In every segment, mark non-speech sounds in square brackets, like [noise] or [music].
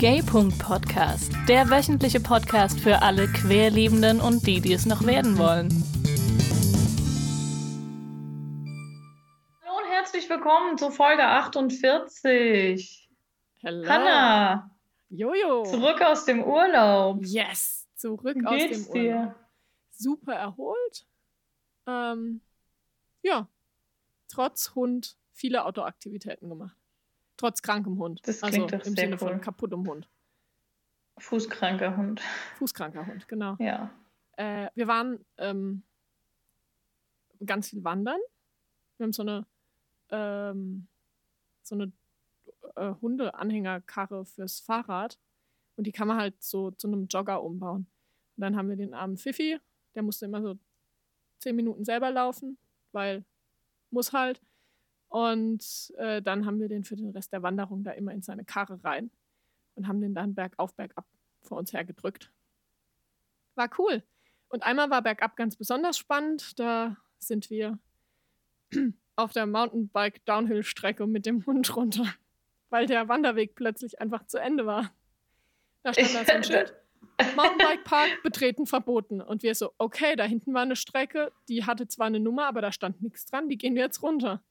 Gay.Podcast, der wöchentliche Podcast für alle Querliebenden und die, die es noch werden wollen. Hallo und herzlich willkommen zu Folge 48. Hallo. Hanna, Jojo. zurück aus dem Urlaub. Yes, zurück Wie aus dem Urlaub. dir? Super erholt. Ähm, ja, trotz Hund viele Outdoor-Aktivitäten gemacht. Trotz krankem Hund. Das also klingt doch im sehr Sinne cool. von kaputtem Hund. Fußkranker Hund. Fußkranker Hund, genau. Ja. Äh, wir waren ähm, ganz viel wandern. Wir haben so eine, ähm, so eine äh, Hundeanhängerkarre fürs Fahrrad. Und die kann man halt so zu einem Jogger umbauen. Und dann haben wir den armen Fifi, der musste immer so zehn Minuten selber laufen, weil muss halt. Und äh, dann haben wir den für den Rest der Wanderung da immer in seine Karre rein und haben den dann bergauf, bergab vor uns hergedrückt. War cool. Und einmal war bergab ganz besonders spannend. Da sind wir [clears throat] auf der Mountainbike-Downhill-Strecke mit dem Hund runter, weil der Wanderweg plötzlich einfach zu Ende war. Da stand da so ein Schild. [laughs] Mountainbike-Park betreten verboten. Und wir so, okay, da hinten war eine Strecke, die hatte zwar eine Nummer, aber da stand nichts dran, die gehen wir jetzt runter.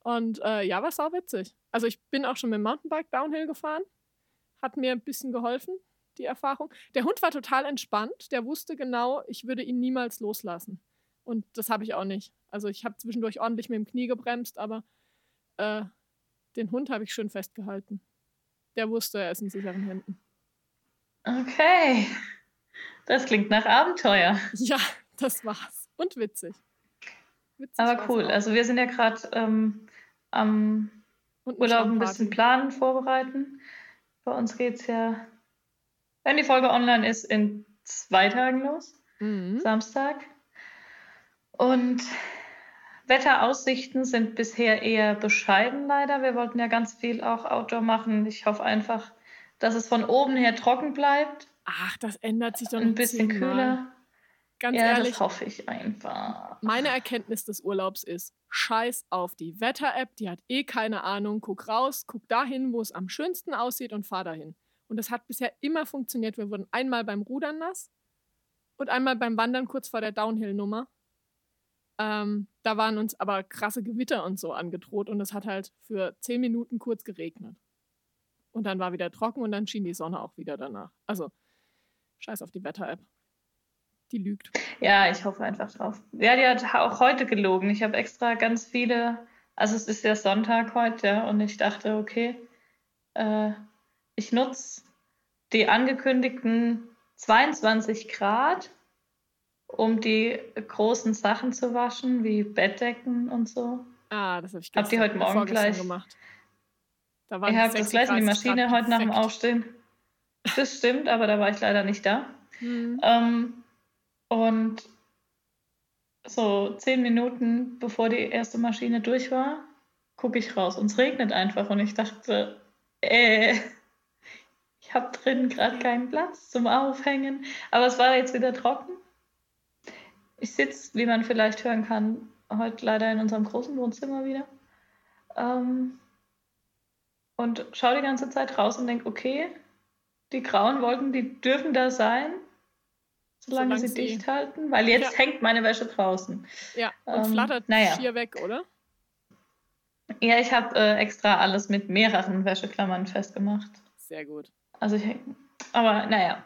Und äh, ja, war sau witzig. Also ich bin auch schon mit dem Mountainbike Downhill gefahren. Hat mir ein bisschen geholfen, die Erfahrung. Der Hund war total entspannt. Der wusste genau, ich würde ihn niemals loslassen. Und das habe ich auch nicht. Also ich habe zwischendurch ordentlich mit dem Knie gebremst, aber äh, den Hund habe ich schön festgehalten. Der wusste, er ist in sicheren Händen. Okay. Das klingt nach Abenteuer. [laughs] Ja, das war's. Und witzig. Witzig Aber cool. auch. Also wir sind ja gerade ähm, am Urlaub ein bisschen planen, vorbereiten. Bei uns geht's ja, wenn die Folge online ist, in zwei Tagen los. Mhm. Samstag. Und Wetteraussichten sind bisher eher bescheiden leider. Wir wollten ja ganz viel auch Outdoor machen. Ich hoffe einfach, dass es von oben her trocken bleibt. Ach, das ändert sich doch Ein bisschen kühler. Ganz ja, ehrlich, das hoffe ich einfach. meine Erkenntnis des Urlaubs ist, scheiß auf die Wetter-App, die hat eh keine Ahnung. Guck raus, guck dahin, wo es am schönsten aussieht und fahr dahin. Und das hat bisher immer funktioniert. Wir wurden einmal beim Rudern nass und einmal beim Wandern kurz vor der Downhill-Nummer. Ähm, da waren uns aber krasse Gewitter und so angedroht und es hat halt für zehn Minuten kurz geregnet. Und dann war wieder trocken und dann schien die Sonne auch wieder danach. Also, scheiß auf die Wetter-App. Die lügt. Ja, ich hoffe einfach drauf. Ja, die hat auch heute gelogen. Ich habe extra ganz viele, also es ist ja Sonntag heute, ja, und ich dachte, okay, äh, ich nutze die angekündigten 22 Grad, um die großen Sachen zu waschen, wie Bettdecken und so. Ah, das habe ich Hab die gestern- heute Morgen vorgestern gemacht. Da waren Ich habe das gleich in die 36 Maschine Grad heute nach dem perfekt. Aufstehen. Das stimmt, aber da war ich leider nicht da. [laughs] Hm. Ähm, und so zehn Minuten bevor die erste Maschine durch war, gucke ich raus und es regnet einfach. Und ich dachte, äh, ich habe drin gerade keinen Platz zum Aufhängen. Aber es war jetzt wieder trocken. Ich sitze, wie man vielleicht hören kann, heute leider in unserem großen Wohnzimmer wieder. Ähm, und schaue die ganze Zeit raus und denke, okay, die grauen Wolken, die dürfen da sein, solange, Solange sie sie- dicht halten, weil jetzt Ja. hängt meine Wäsche draußen. Ja, und Ähm, flattert naja. schier weg, oder? Ja, ich habe äh, extra alles mit mehreren Wäscheklammern festgemacht. Sehr gut. Also ich, aber naja,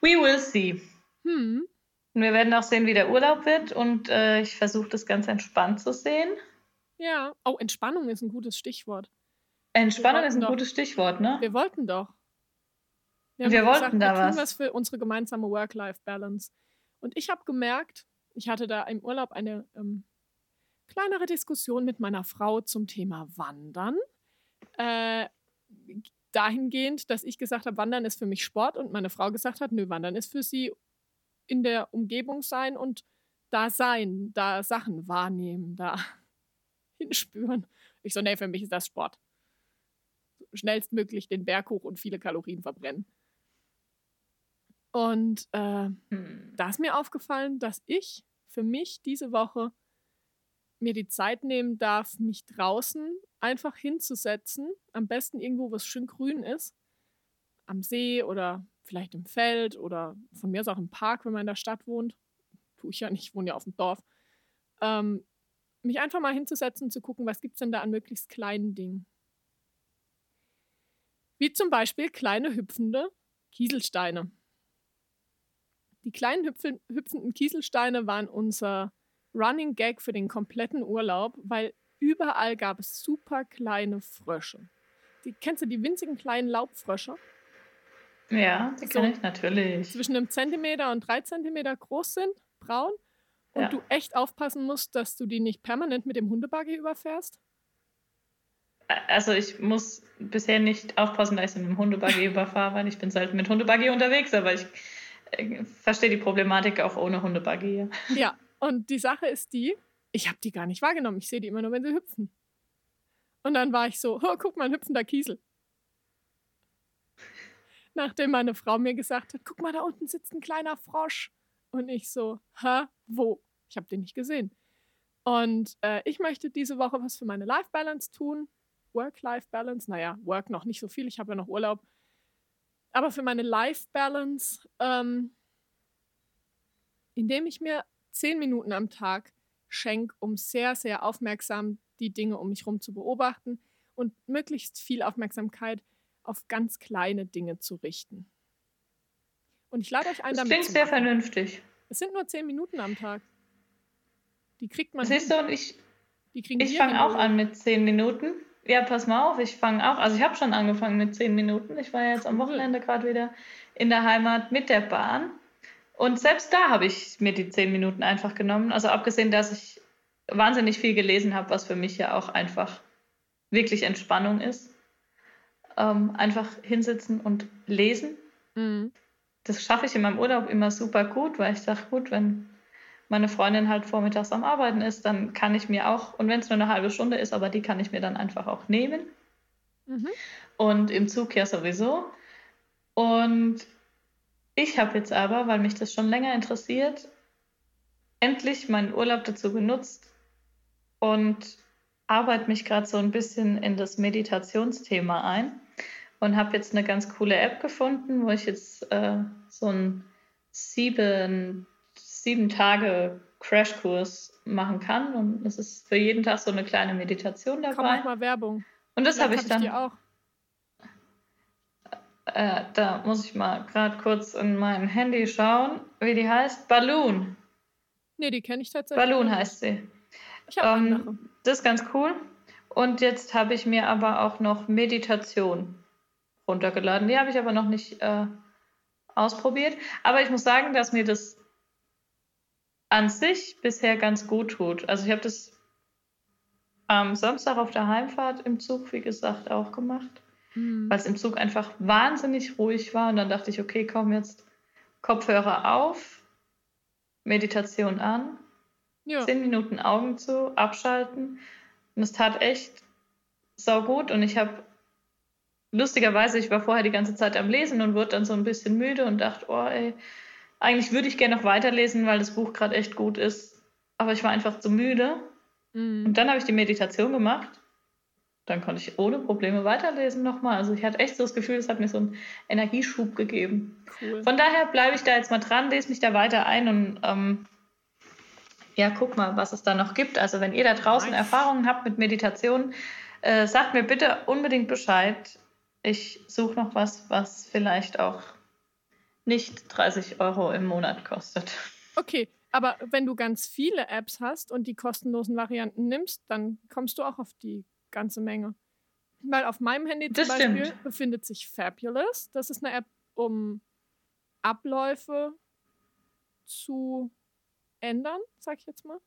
we will see. Hm. Und wir werden auch sehen, wie der Urlaub wird und äh, ich versuche das ganz entspannt zu sehen. Ja. Oh, Entspannung ist ein gutes Stichwort. Entspannung ist ein doch- gutes Stichwort, ne? Wir wollten doch. Wir doch wollten da wir tun was. was für unsere gemeinsame Work-Life-Balance. Und ich habe gemerkt, ich hatte da im Urlaub eine ähm, kleinere Diskussion mit meiner Frau zum Thema Wandern. Äh, dahingehend, dass ich gesagt habe, Wandern ist für mich Sport und meine Frau gesagt hat, nö, Wandern ist für sie in der Umgebung sein und da sein, da Sachen wahrnehmen, da [laughs] hinspüren. Ich so, nee, für mich ist das Sport. Schnellstmöglich den Berg hoch und viele Kalorien verbrennen. Und äh, Hm. da ist mir aufgefallen, dass ich für mich diese Woche mir die Zeit nehmen darf, mich draußen einfach hinzusetzen, am besten irgendwo, wo es schön grün ist, am See oder vielleicht im Feld oder von mir aus auch im Park, wenn man in der Stadt wohnt. Tue ich ja nicht, ich wohne ja auf dem Dorf. Ähm, mich einfach mal hinzusetzen und zu gucken, was gibt es denn da an möglichst kleinen Dingen. Wie zum Beispiel kleine hüpfende Kieselsteine. Die kleinen hüpfenden Kieselsteine waren unser Running Gag für den kompletten Urlaub, weil überall gab es super kleine Frösche. Die, kennst du die winzigen kleinen Laubfrösche? Ja, die so kenne ich natürlich. Zwischen einem Zentimeter und drei Zentimeter groß sind, braun. Und ja. du echt aufpassen musst, dass du die nicht permanent mit dem Hundebuggy überfährst? Also ich muss bisher nicht aufpassen, dass ich mit dem Hundebuggy [laughs] überfahre, weil ich bin selten mit Hundebuggy unterwegs, aber ich verstehe die Problematik auch ohne Hundebuggy. Ja, und die Sache ist die, ich habe die gar nicht wahrgenommen. Ich sehe die immer nur, wenn sie hüpfen. Und dann war ich so, [laughs] oh, guck mal, ein hüpfender Kiesel. Nachdem meine Frau mir gesagt hat, guck mal, da unten sitzt ein kleiner Frosch. Und ich so, hä, wo? Ich habe den nicht gesehen. Und äh, ich möchte diese Woche was für meine Life Balance tun. Work-Life Balance. Naja, Work noch nicht so viel. Ich habe ja noch Urlaub. Aber für meine Life Balance, ähm, indem ich mir zehn Minuten am Tag schenke, um sehr, sehr aufmerksam die Dinge um mich herum zu beobachten und möglichst viel Aufmerksamkeit auf ganz kleine Dinge zu richten. Und ich lade euch ein, das damit. Das klingt sehr vernünftig. Es sind nur zehn Minuten am Tag. Die kriegt man. Siehst du, und ich, ich fange auch an mit zehn Minuten. Ja, pass mal auf, ich fange auch, also ich habe schon angefangen mit zehn Minuten. Ich war ja jetzt am Wochenende gerade wieder in der Heimat mit der Bahn. Und selbst da habe ich mir die zehn Minuten einfach genommen. Also abgesehen, dass ich wahnsinnig viel gelesen habe, was für mich ja auch einfach wirklich Entspannung ist. Ähm, einfach hinsitzen und lesen. Mhm. Das schaffe ich in meinem Urlaub immer super gut, weil ich dachte, gut, wenn meine Freundin halt vormittags am Arbeiten ist, dann kann ich mir auch, und wenn es nur eine halbe Stunde ist, aber die kann ich mir dann einfach auch nehmen. Mhm. Und im Zug ja sowieso. Und ich habe jetzt aber, weil mich das schon länger interessiert, endlich meinen Urlaub dazu genutzt und arbeite mich gerade so ein bisschen in das Meditationsthema ein und habe jetzt eine ganz coole App gefunden, wo ich jetzt äh, so ein sieben sieben Tage Crashkurs machen kann. Und es ist für jeden Tag so eine kleine Meditation dabei. Komm auch mal Werbung. Und das habe ich dann. Ich auch. Äh, da muss ich mal gerade kurz in mein Handy schauen, wie die heißt. Balloon. Nee, die kenne ich tatsächlich. Balloon heißt sie. Ich habe ähm. Das ist ganz cool. Und jetzt habe ich mir aber auch noch Meditation runtergeladen. Die habe ich aber noch nicht äh, ausprobiert. Aber ich muss sagen, dass mir das an sich bisher ganz gut tut. Also ich habe das am Samstag auf der Heimfahrt im Zug, wie gesagt, auch gemacht, mhm. weil es im Zug einfach wahnsinnig ruhig war. Und dann dachte ich, okay, komm jetzt Kopfhörer auf, Meditation an, ja. zehn Minuten Augen zu, abschalten. Und es tat echt sau gut. Und ich habe lustigerweise, ich war vorher die ganze Zeit am Lesen und wurde dann so ein bisschen müde und dachte, oh ey, eigentlich würde ich gerne noch weiterlesen, weil das Buch gerade echt gut ist. Aber ich war einfach zu müde. Mhm. Und dann habe ich die Meditation gemacht. Dann konnte ich ohne Probleme weiterlesen nochmal. Also ich hatte echt so das Gefühl, es hat mir so einen Energieschub gegeben. Cool. Von daher bleibe ich da jetzt mal dran, lese mich da weiter ein und ähm, ja, guck mal, was es da noch gibt. Also wenn ihr da draußen nice. Erfahrungen habt mit Meditation, äh, sagt mir bitte unbedingt Bescheid. Ich suche noch was, was vielleicht auch nicht 30 Euro im Monat kostet. Okay, aber wenn du ganz viele Apps hast und die kostenlosen Varianten nimmst, dann kommst du auch auf die ganze Menge. Weil auf meinem Handy zum das Beispiel stimmt. befindet sich Fabulous. Das ist eine App, um Abläufe zu ändern, sag ich jetzt mal.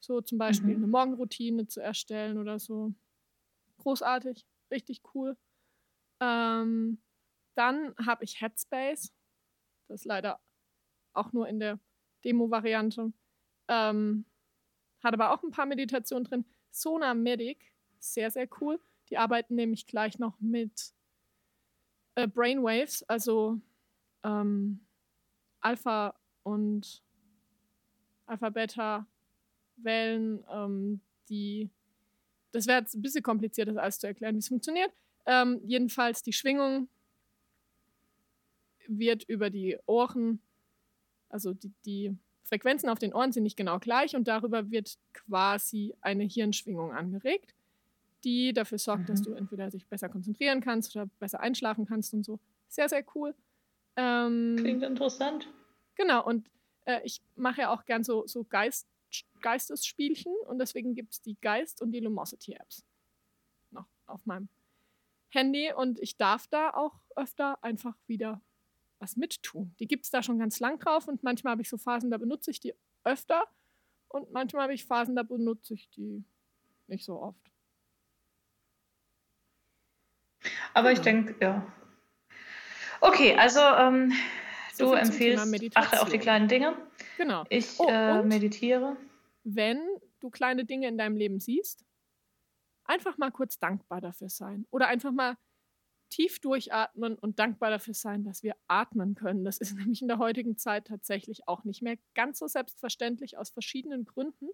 So zum Beispiel mhm. eine Morgenroutine zu erstellen oder so. Großartig, richtig cool. Ähm, dann habe ich Headspace. Das leider auch nur in der Demo-Variante. Ähm, hat aber auch ein paar Meditationen drin. Sona Medic, sehr, sehr cool. Die arbeiten nämlich gleich noch mit äh, Brainwaves, also ähm, Alpha und Alpha-Beta-Wellen, ähm, die. Das wäre jetzt ein bisschen kompliziert, das alles zu erklären, wie es funktioniert. Ähm, jedenfalls die Schwingung wird über die Ohren, also die, die Frequenzen auf den Ohren sind nicht genau gleich und darüber wird quasi eine Hirnschwingung angeregt, die dafür sorgt, mhm. dass du entweder dich besser konzentrieren kannst oder besser einschlafen kannst und so. Sehr, sehr cool. Ähm, Klingt interessant. Genau, und äh, ich mache ja auch gern so, so Geist, Geistesspielchen und deswegen gibt es die Geist- und die Lumosity-Apps noch auf meinem Handy und ich darf da auch öfter einfach wieder was mittun. Die gibt es da schon ganz lang drauf und manchmal habe ich so Phasen, da benutze ich die öfter und manchmal habe ich Phasen, da benutze ich die nicht so oft. Aber genau. ich denke, ja. Okay, also ähm, so du empfiehlst, achte auf die kleinen Dinge. Genau. Ich oh, äh, meditiere. Wenn du kleine Dinge in deinem Leben siehst, einfach mal kurz dankbar dafür sein. Oder einfach mal tief durchatmen und dankbar dafür sein, dass wir atmen können. Das ist [laughs] nämlich in der heutigen Zeit tatsächlich auch nicht mehr ganz so selbstverständlich aus verschiedenen Gründen.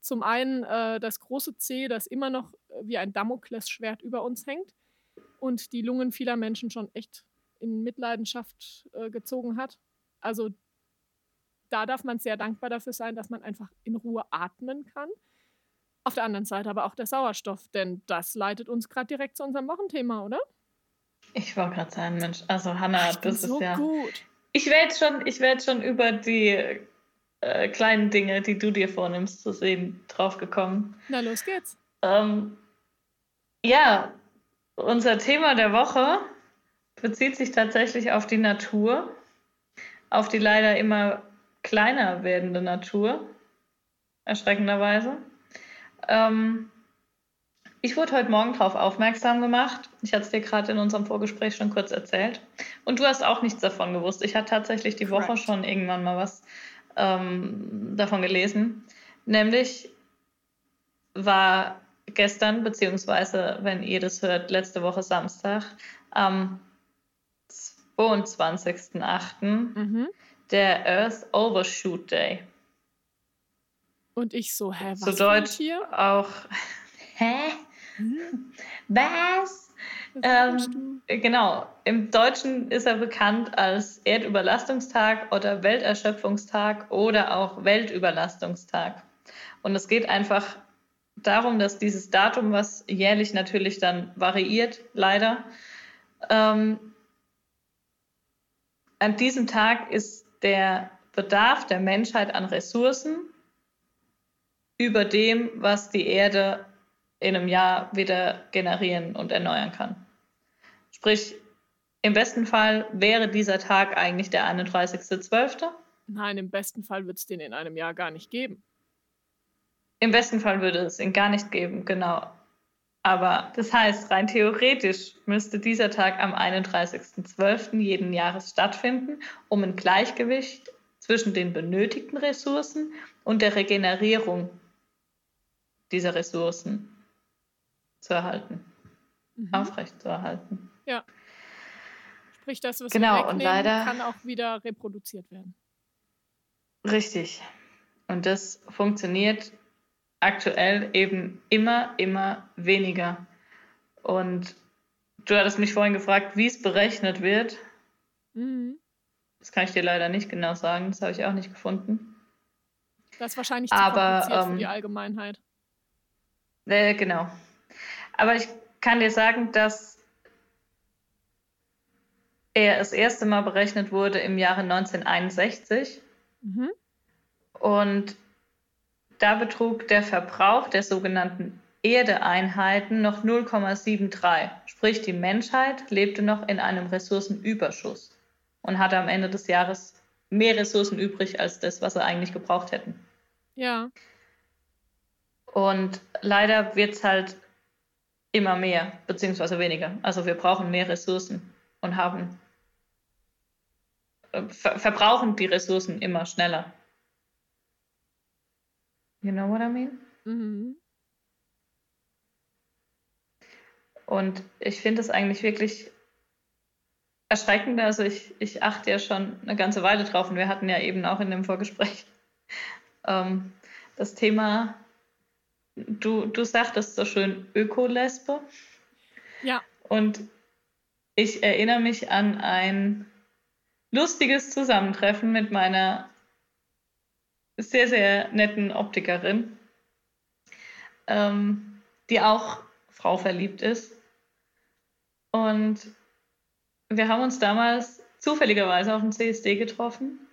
Zum einen äh, das große C, das immer noch äh, wie ein Damoklesschwert über uns hängt und die Lungen vieler Menschen schon echt in Mitleidenschaft äh, gezogen hat. Also da darf man sehr dankbar dafür sein, dass man einfach in Ruhe atmen kann. Auf der anderen Seite aber auch der Sauerstoff, denn das leitet uns gerade direkt zu unserem Wochenthema, oder? Ich wollte gerade sagen, Mensch, also Hanna, das ist so ja. Gut. Ich werde schon, ich schon über die äh, kleinen Dinge, die du dir vornimmst, zu sehen, draufgekommen. Na, los geht's. Ähm, ja, unser Thema der Woche bezieht sich tatsächlich auf die Natur, auf die leider immer kleiner werdende Natur, erschreckenderweise. Ähm, ich wurde heute Morgen darauf aufmerksam gemacht. Ich hatte es dir gerade in unserem Vorgespräch schon kurz erzählt. Und du hast auch nichts davon gewusst. Ich hatte tatsächlich die Correct. Woche schon irgendwann mal was ähm, davon gelesen. Nämlich war gestern, beziehungsweise, wenn ihr das hört, letzte Woche Samstag, am 22.08. Mhm. der Earth Overshoot Day. Und ich so, hä, was so Deutsch hier? auch, [laughs] hä? Hm? Was? Ähm, genau, im Deutschen ist er bekannt als Erdüberlastungstag oder Welterschöpfungstag oder auch Weltüberlastungstag. Und es geht einfach darum, dass dieses Datum, was jährlich natürlich dann variiert, leider, ähm, an diesem Tag ist der Bedarf der Menschheit an Ressourcen über dem, was die Erde in einem Jahr wieder generieren und erneuern kann. Sprich, im besten Fall wäre dieser Tag eigentlich der 31.12. Nein, im besten Fall wird es den in einem Jahr gar nicht geben. Im besten Fall würde es ihn gar nicht geben, genau. Aber das heißt, rein theoretisch müsste dieser Tag am 31.12. jeden Jahres stattfinden, um ein Gleichgewicht zwischen den benötigten Ressourcen und der Regenerierung dieser Ressourcen zu erhalten, mhm. aufrecht zu erhalten. Ja. Sprich, das, was genau, wir wegnehmen, und leider, kann auch wieder reproduziert werden. Richtig. Und das funktioniert aktuell eben immer, immer weniger. Und du hattest mich vorhin gefragt, wie es berechnet wird. Mhm. Das kann ich dir leider nicht genau sagen, das habe ich auch nicht gefunden. Das ist wahrscheinlich zu Aber, kompliziert ähm, für die Allgemeinheit. Äh, genau. Aber ich kann dir sagen, dass er das erste Mal berechnet wurde im Jahre 1961. Mhm. Und da betrug der Verbrauch der sogenannten Erdeeinheiten noch 0,73. Sprich, die Menschheit lebte noch in einem Ressourcenüberschuss und hatte am Ende des Jahres mehr Ressourcen übrig als das, was sie eigentlich gebraucht hätten. Ja. Und leider wird es halt immer mehr, beziehungsweise weniger. Also wir brauchen mehr Ressourcen und haben äh, ver verbrauchen die Ressourcen immer schneller. You know what I mean? Mhm. Und ich finde es eigentlich wirklich erschreckend. Also ich, ich achte ja schon eine ganze Weile drauf und wir hatten ja eben auch in dem Vorgespräch [laughs] ähm, das Thema, du, du sagtest so schön Ökolesbe. Ja. Und ich erinnere mich an ein lustiges Zusammentreffen mit meiner sehr, sehr netten Optikerin, ähm, die auch Frau verliebt ist. Und wir haben uns damals zufälligerweise auf dem CSD getroffen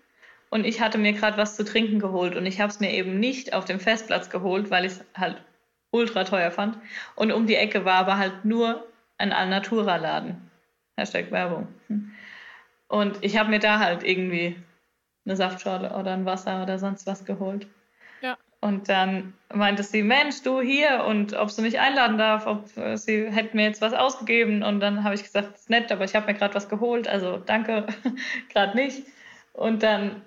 und ich hatte mir gerade was zu trinken geholt und ich habe es mir eben nicht auf dem Festplatz geholt, weil ich es halt ultra teuer fand. Und um die Ecke war aber halt nur ein Alnatura-Laden. Hashtag Werbung. Und ich habe mir da halt irgendwie eine Saftschorle oder ein Wasser oder sonst was geholt. Ja. Und dann meinte sie, Mensch, du hier und ob sie mich einladen darf, ob sie hätte mir jetzt was ausgegeben. Und dann habe ich gesagt, das ist nett, aber ich habe mir gerade was geholt, also danke, [laughs] gerade nicht. Und dann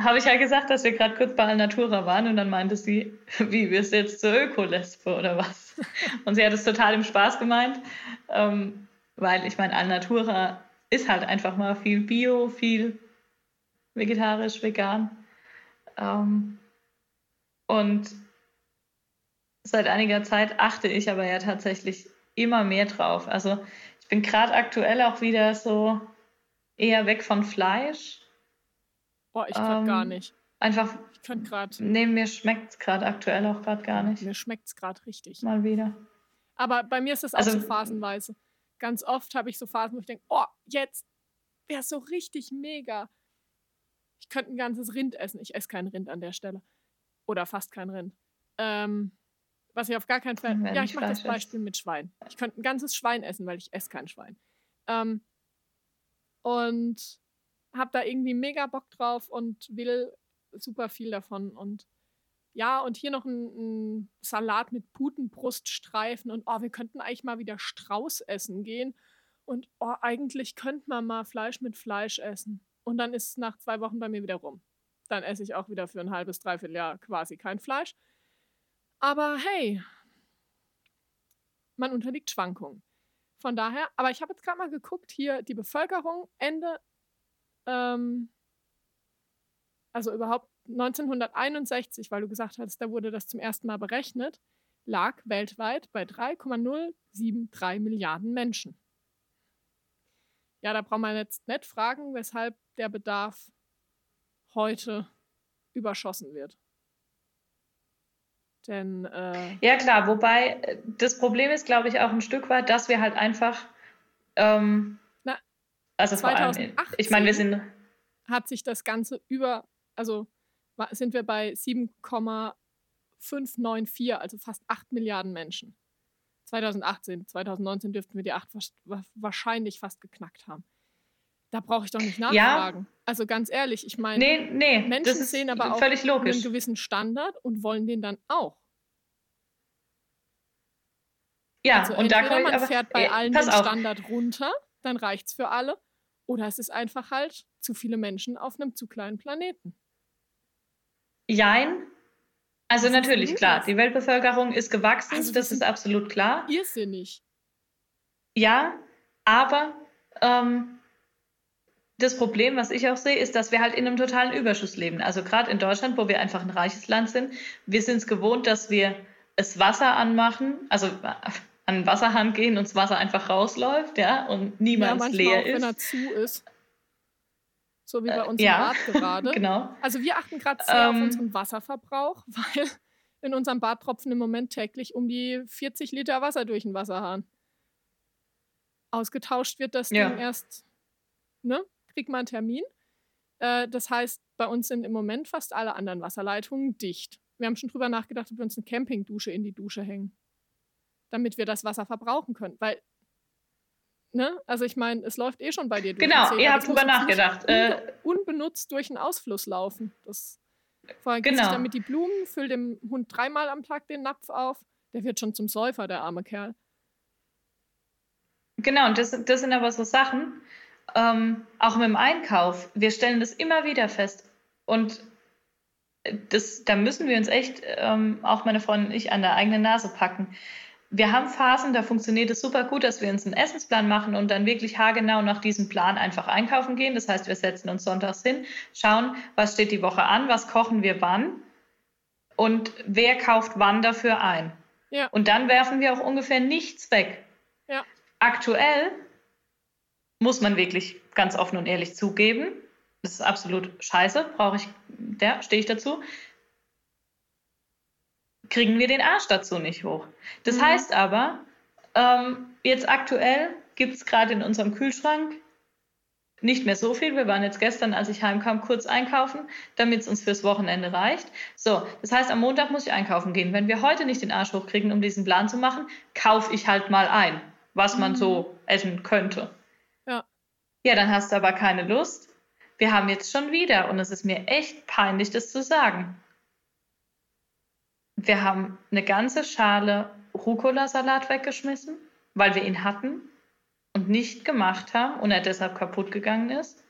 habe ich ja gesagt, dass wir gerade kurz bei Alnatura waren und dann meinte sie, [laughs] wie, wirst du jetzt zur Ökolespe oder was? [laughs] Und sie hat es total im Spaß gemeint, ähm, weil ich meine, Alnatura ist halt einfach mal viel Bio, viel vegetarisch, vegan. Ähm, und seit einiger Zeit achte ich aber ja tatsächlich immer mehr drauf. Also ich bin gerade aktuell auch wieder so eher weg von Fleisch. Boah, ich kann ähm, gar nicht. Einfach. Ich kann gerade. Nee, mir schmeckt es gerade aktuell auch gerade gar nicht. Mir schmeckt es gerade richtig. Mal wieder. Aber bei mir ist das auch also, so phasenweise. Ganz oft habe ich so Phasen, wo ich denke, oh, jetzt wäre es so richtig mega. Ich könnte ein ganzes Rind essen. Ich esse kein Rind an der Stelle. Oder fast kein Rind. Ähm, was ich auf gar keinen Fall. Ja, ich mache das Beispiel mit Schwein. Ich könnte ein ganzes Schwein essen, weil ich esse kein Schwein. Ähm, und habe da irgendwie mega Bock drauf und will super viel davon. Und ja, und hier noch ein, ein Salat mit Putenbruststreifen und oh, wir könnten eigentlich mal wieder Strauß essen gehen. Und oh, eigentlich könnte man mal Fleisch mit Fleisch essen. Und dann ist es nach zwei Wochen bei mir wieder rum. Dann esse ich auch wieder für ein halbes, dreiviertel Jahr quasi kein Fleisch. Aber hey, man unterliegt Schwankungen. Von daher, aber ich habe jetzt gerade mal geguckt, hier die Bevölkerung Ende, ähm, also überhaupt 1961, weil du gesagt hast, da wurde das zum ersten Mal berechnet, lag weltweit bei 3,073 Milliarden Menschen. Ja, da braucht man jetzt nicht fragen, weshalb der Bedarf heute überschossen wird. Denn. Äh, ja, klar, wobei äh, das Problem ist, glaube ich, auch ein Stück weit, dass wir halt einfach. Ähm, also 2018 vor allem, ich meine, wir sind. Hat sich das Ganze über. Also sind wir bei 7,594, also fast 8 Milliarden Menschen. 2018, 2019 dürften wir die 8 wahrscheinlich fast geknackt haben. Da brauche ich doch nicht nachfragen. Ja. Also ganz ehrlich, ich meine, nee, nee, Menschen sehen aber auch einen gewissen Standard und wollen den dann auch. Ja, also und da kann man aber, fährt bei allen den Standard runter, dann reicht es für alle. Oder es ist einfach halt zu viele Menschen auf einem zu kleinen Planeten. Jein. Also natürlich, klar, die Weltbevölkerung ist gewachsen, also das, ist absolut klar. Irrsinnig. Ja, aber ähm, das Problem, was ich auch sehe, ist, dass wir halt in einem totalen Überschuss leben. Also gerade in Deutschland, wo wir einfach ein reiches Land sind, wir sind es gewohnt, dass wir das Wasser anmachen, also an den Wasserhahn gehen und das Wasser einfach rausläuft, ja, und niemals ja, leer auch, ist. wenn er zu ist. So wie bei uns äh, ja, im Bad [laughs] gerade. genau. Also wir achten gerade sehr ähm, auf unseren Wasserverbrauch, [laughs] weil in unserem Bad tropfen im Moment täglich um die 40 Liter Wasser durch den Wasserhahn. Ausgetauscht wird das ja. Ding erst, ne? Kriegt man einen Termin. Äh, das heißt, bei uns sind im Moment fast alle anderen Wasserleitungen dicht. Wir haben schon drüber nachgedacht, ob wir uns eine Campingdusche in die Dusche hängen. Damit wir das Wasser verbrauchen können. Weil Ne? Also ich meine, es läuft eh schon bei dir durch. Genau, ihr habt drüber nachgedacht. Äh, unbenutzt durch einen Ausfluss laufen. Das vorher genau. sich damit die Blumen, füllt dem Hund dreimal am Tag den Napf auf. Der wird schon zum Säufer, der arme Kerl. Genau, und das, das sind aber so Sachen, ähm, auch mit dem Einkauf. Wir stellen das immer wieder fest. Und das, da müssen wir uns echt, ähm, auch meine Freundin und ich, an der eigenen Nase packen wir haben Phasen, da funktioniert es super gut, dass wir uns einen Essensplan machen und dann wirklich haargenau nach diesem Plan einfach einkaufen gehen. Das heißt, wir setzen uns sonntags hin, schauen, was steht die Woche an, was kochen wir wann und wer kauft wann dafür ein. Ja. Und dann werfen wir auch ungefähr nichts weg. Ja. Aktuell Muss man wirklich ganz offen und ehrlich zugeben. Das ist absolut scheiße, brauche ich, ja, stehe ich dazu. Kriegen wir den Arsch dazu nicht hoch. Das mhm. heißt aber, ähm, jetzt aktuell gibt es gerade in unserem Kühlschrank nicht mehr so viel. Wir waren jetzt gestern, als ich heimkam, kurz einkaufen, damit es uns fürs Wochenende reicht. So, das heißt, am Montag muss ich einkaufen gehen. Wenn wir heute nicht den Arsch hochkriegen, um diesen Plan zu machen, kaufe ich halt mal ein, was man mhm. so essen könnte. Ja. Ja, dann hast du aber keine Lust. Wir haben jetzt schon wieder, und es ist mir echt peinlich, das zu sagen. Wir haben eine ganze Schale Rucola-Salat weggeschmissen, weil wir ihn hatten und nicht gemacht haben und er deshalb kaputt gegangen ist.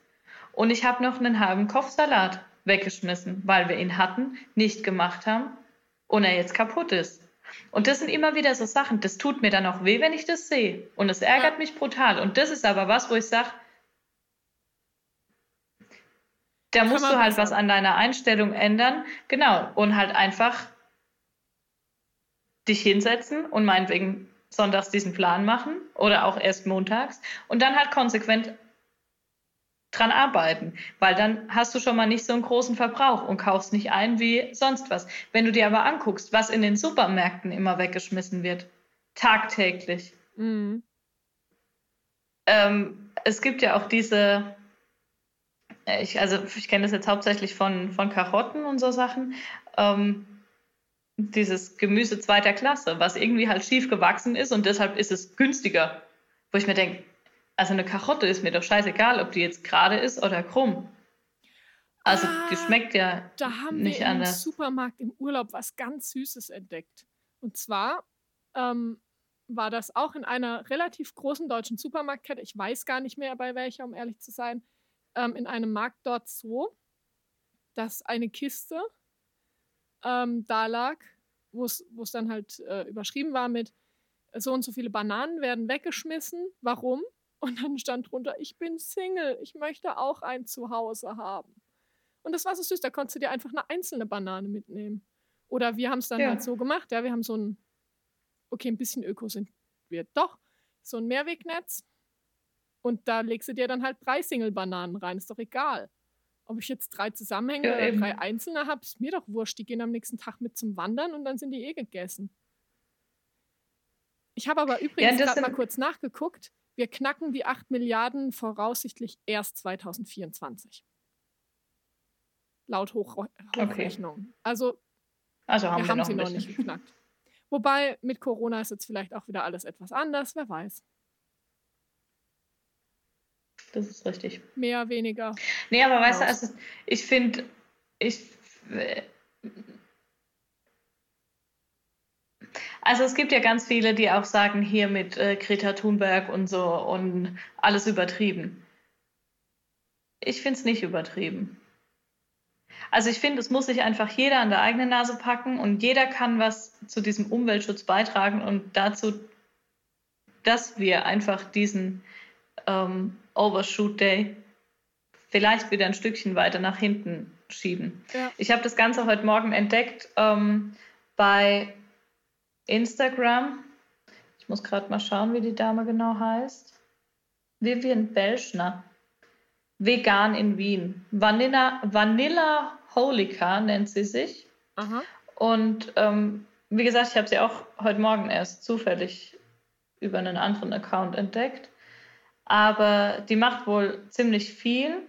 Und ich habe noch einen halben Kopfsalat weggeschmissen, weil wir ihn hatten, nicht gemacht haben und er jetzt kaputt ist. Und das sind immer wieder so Sachen, das tut mir dann auch weh, wenn ich das sehe. Und es ärgert mich brutal. Und das ist aber was, wo ich sage, da musst du halt was an deiner Einstellung ändern. Genau. Und halt einfach dich hinsetzen und meinetwegen sonntags diesen Plan machen oder auch erst montags und dann halt konsequent dran arbeiten, weil dann hast du schon mal nicht so einen großen Verbrauch und kaufst nicht ein wie sonst was. Wenn du dir aber anguckst, was in den Supermärkten immer weggeschmissen wird, tagtäglich. Mhm. Ähm, es gibt ja auch diese, äh, ich, also ich kenne das jetzt hauptsächlich von, von Karotten und so Sachen. Ähm, dieses Gemüse zweiter Klasse, was irgendwie halt schief gewachsen ist und deshalb ist es günstiger. Wo ich mir denke, also eine Karotte ist mir doch scheißegal, ob die jetzt gerade ist oder krumm. Also ah, die schmeckt ja da haben nicht wir anders. im Supermarkt im Urlaub was ganz Süßes entdeckt. Und zwar ähm, war das auch in einer relativ großen deutschen Supermarktkette. Ich weiß gar nicht mehr bei welcher, um ehrlich zu sein. Ähm, in einem Markt dort so, dass eine Kiste ähm, da lag, wo es dann halt äh, überschrieben war mit so und so viele Bananen werden weggeschmissen. Warum? [laughs] Und dann stand drunter, ich bin Single, ich möchte auch ein Zuhause haben. Und das war so süß, da konntest du dir einfach eine einzelne Banane mitnehmen. Oder wir haben es dann ja. halt so gemacht, ja, wir haben so ein, okay, ein bisschen Öko sind wir doch, so ein Mehrwegnetz. Und da legst du dir dann halt drei Single-Bananen rein, ist doch egal. Ob ich jetzt drei Zusammenhänge ja, oder drei einzelne habe, ist mir doch wurscht. Die gehen am nächsten Tag mit zum Wandern und dann sind die eh gegessen. Ich habe aber übrigens ja, gerade mal kurz nachgeguckt. Wir knacken die 8 Milliarden voraussichtlich erst 2024. Laut Hoch Hochrechnung. Okay. Also, also haben wir, wir haben sie noch nicht geknackt. Wobei mit Corona ist jetzt vielleicht auch wieder alles etwas anders, wer weiß. Das ist richtig. Mehr, weniger. Nee, aber weißt du, also ich finde, ich. Also es gibt ja ganz viele, die auch sagen, hier mit äh, Greta Thunberg und so und alles übertrieben. Ich finde es nicht übertrieben. Also ich finde, es muss sich einfach jeder an der eigenen Nase packen und jeder kann was zu diesem Umweltschutz beitragen und dazu, dass wir einfach diesen ähm, Overshoot Day vielleicht wieder ein Stückchen weiter nach hinten schieben. Ja. Ich habe das Ganze heute Morgen entdeckt ähm, bei Instagram. Ich muss gerade mal schauen, wie die Dame genau heißt. Vivian Belschner. Vegan in Wien. Vanilla, Vanilla Holika nennt sie sich. Aha. Und ähm, wie gesagt, ich habe sie auch heute Morgen erst zufällig über einen anderen Account entdeckt aber die macht wohl ziemlich viel.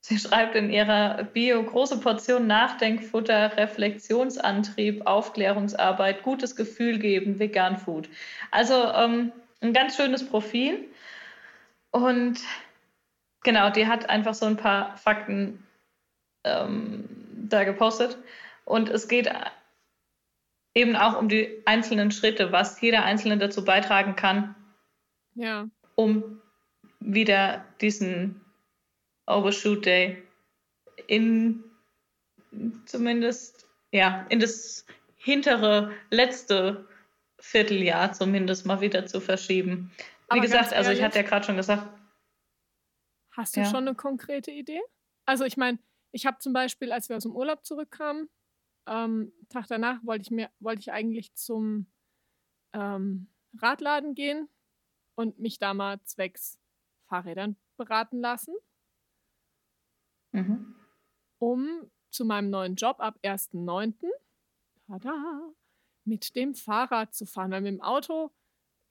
Sie schreibt in ihrer Bio große Portion Nachdenkfutter, Reflexionsantrieb, Aufklärungsarbeit, gutes Gefühl geben, Vegan Food. Also ähm, ein ganz schönes Profil. Und genau, die hat einfach so ein paar Fakten ähm, da gepostet. Und es geht eben auch um die einzelnen Schritte, was jeder Einzelne dazu beitragen kann, ja. Um wieder diesen Overshoot Day in zumindest, ja, in das hintere letzte Vierteljahr zumindest mal wieder zu verschieben. Wie Aber gesagt, also ich hatte ja gerade schon gesagt. Hast du ja. schon eine konkrete Idee? Also ich meine, ich habe zum Beispiel, als wir aus dem Urlaub zurückkamen, ähm, Tag danach wollte ich mir, wollte ich eigentlich zum ähm, Radladen gehen, und mich da mal zwecks Fahrrädern beraten lassen, Mhm. um zu meinem neuen Job ab 1.9. tada, mit dem Fahrrad zu fahren. Weil mit dem Auto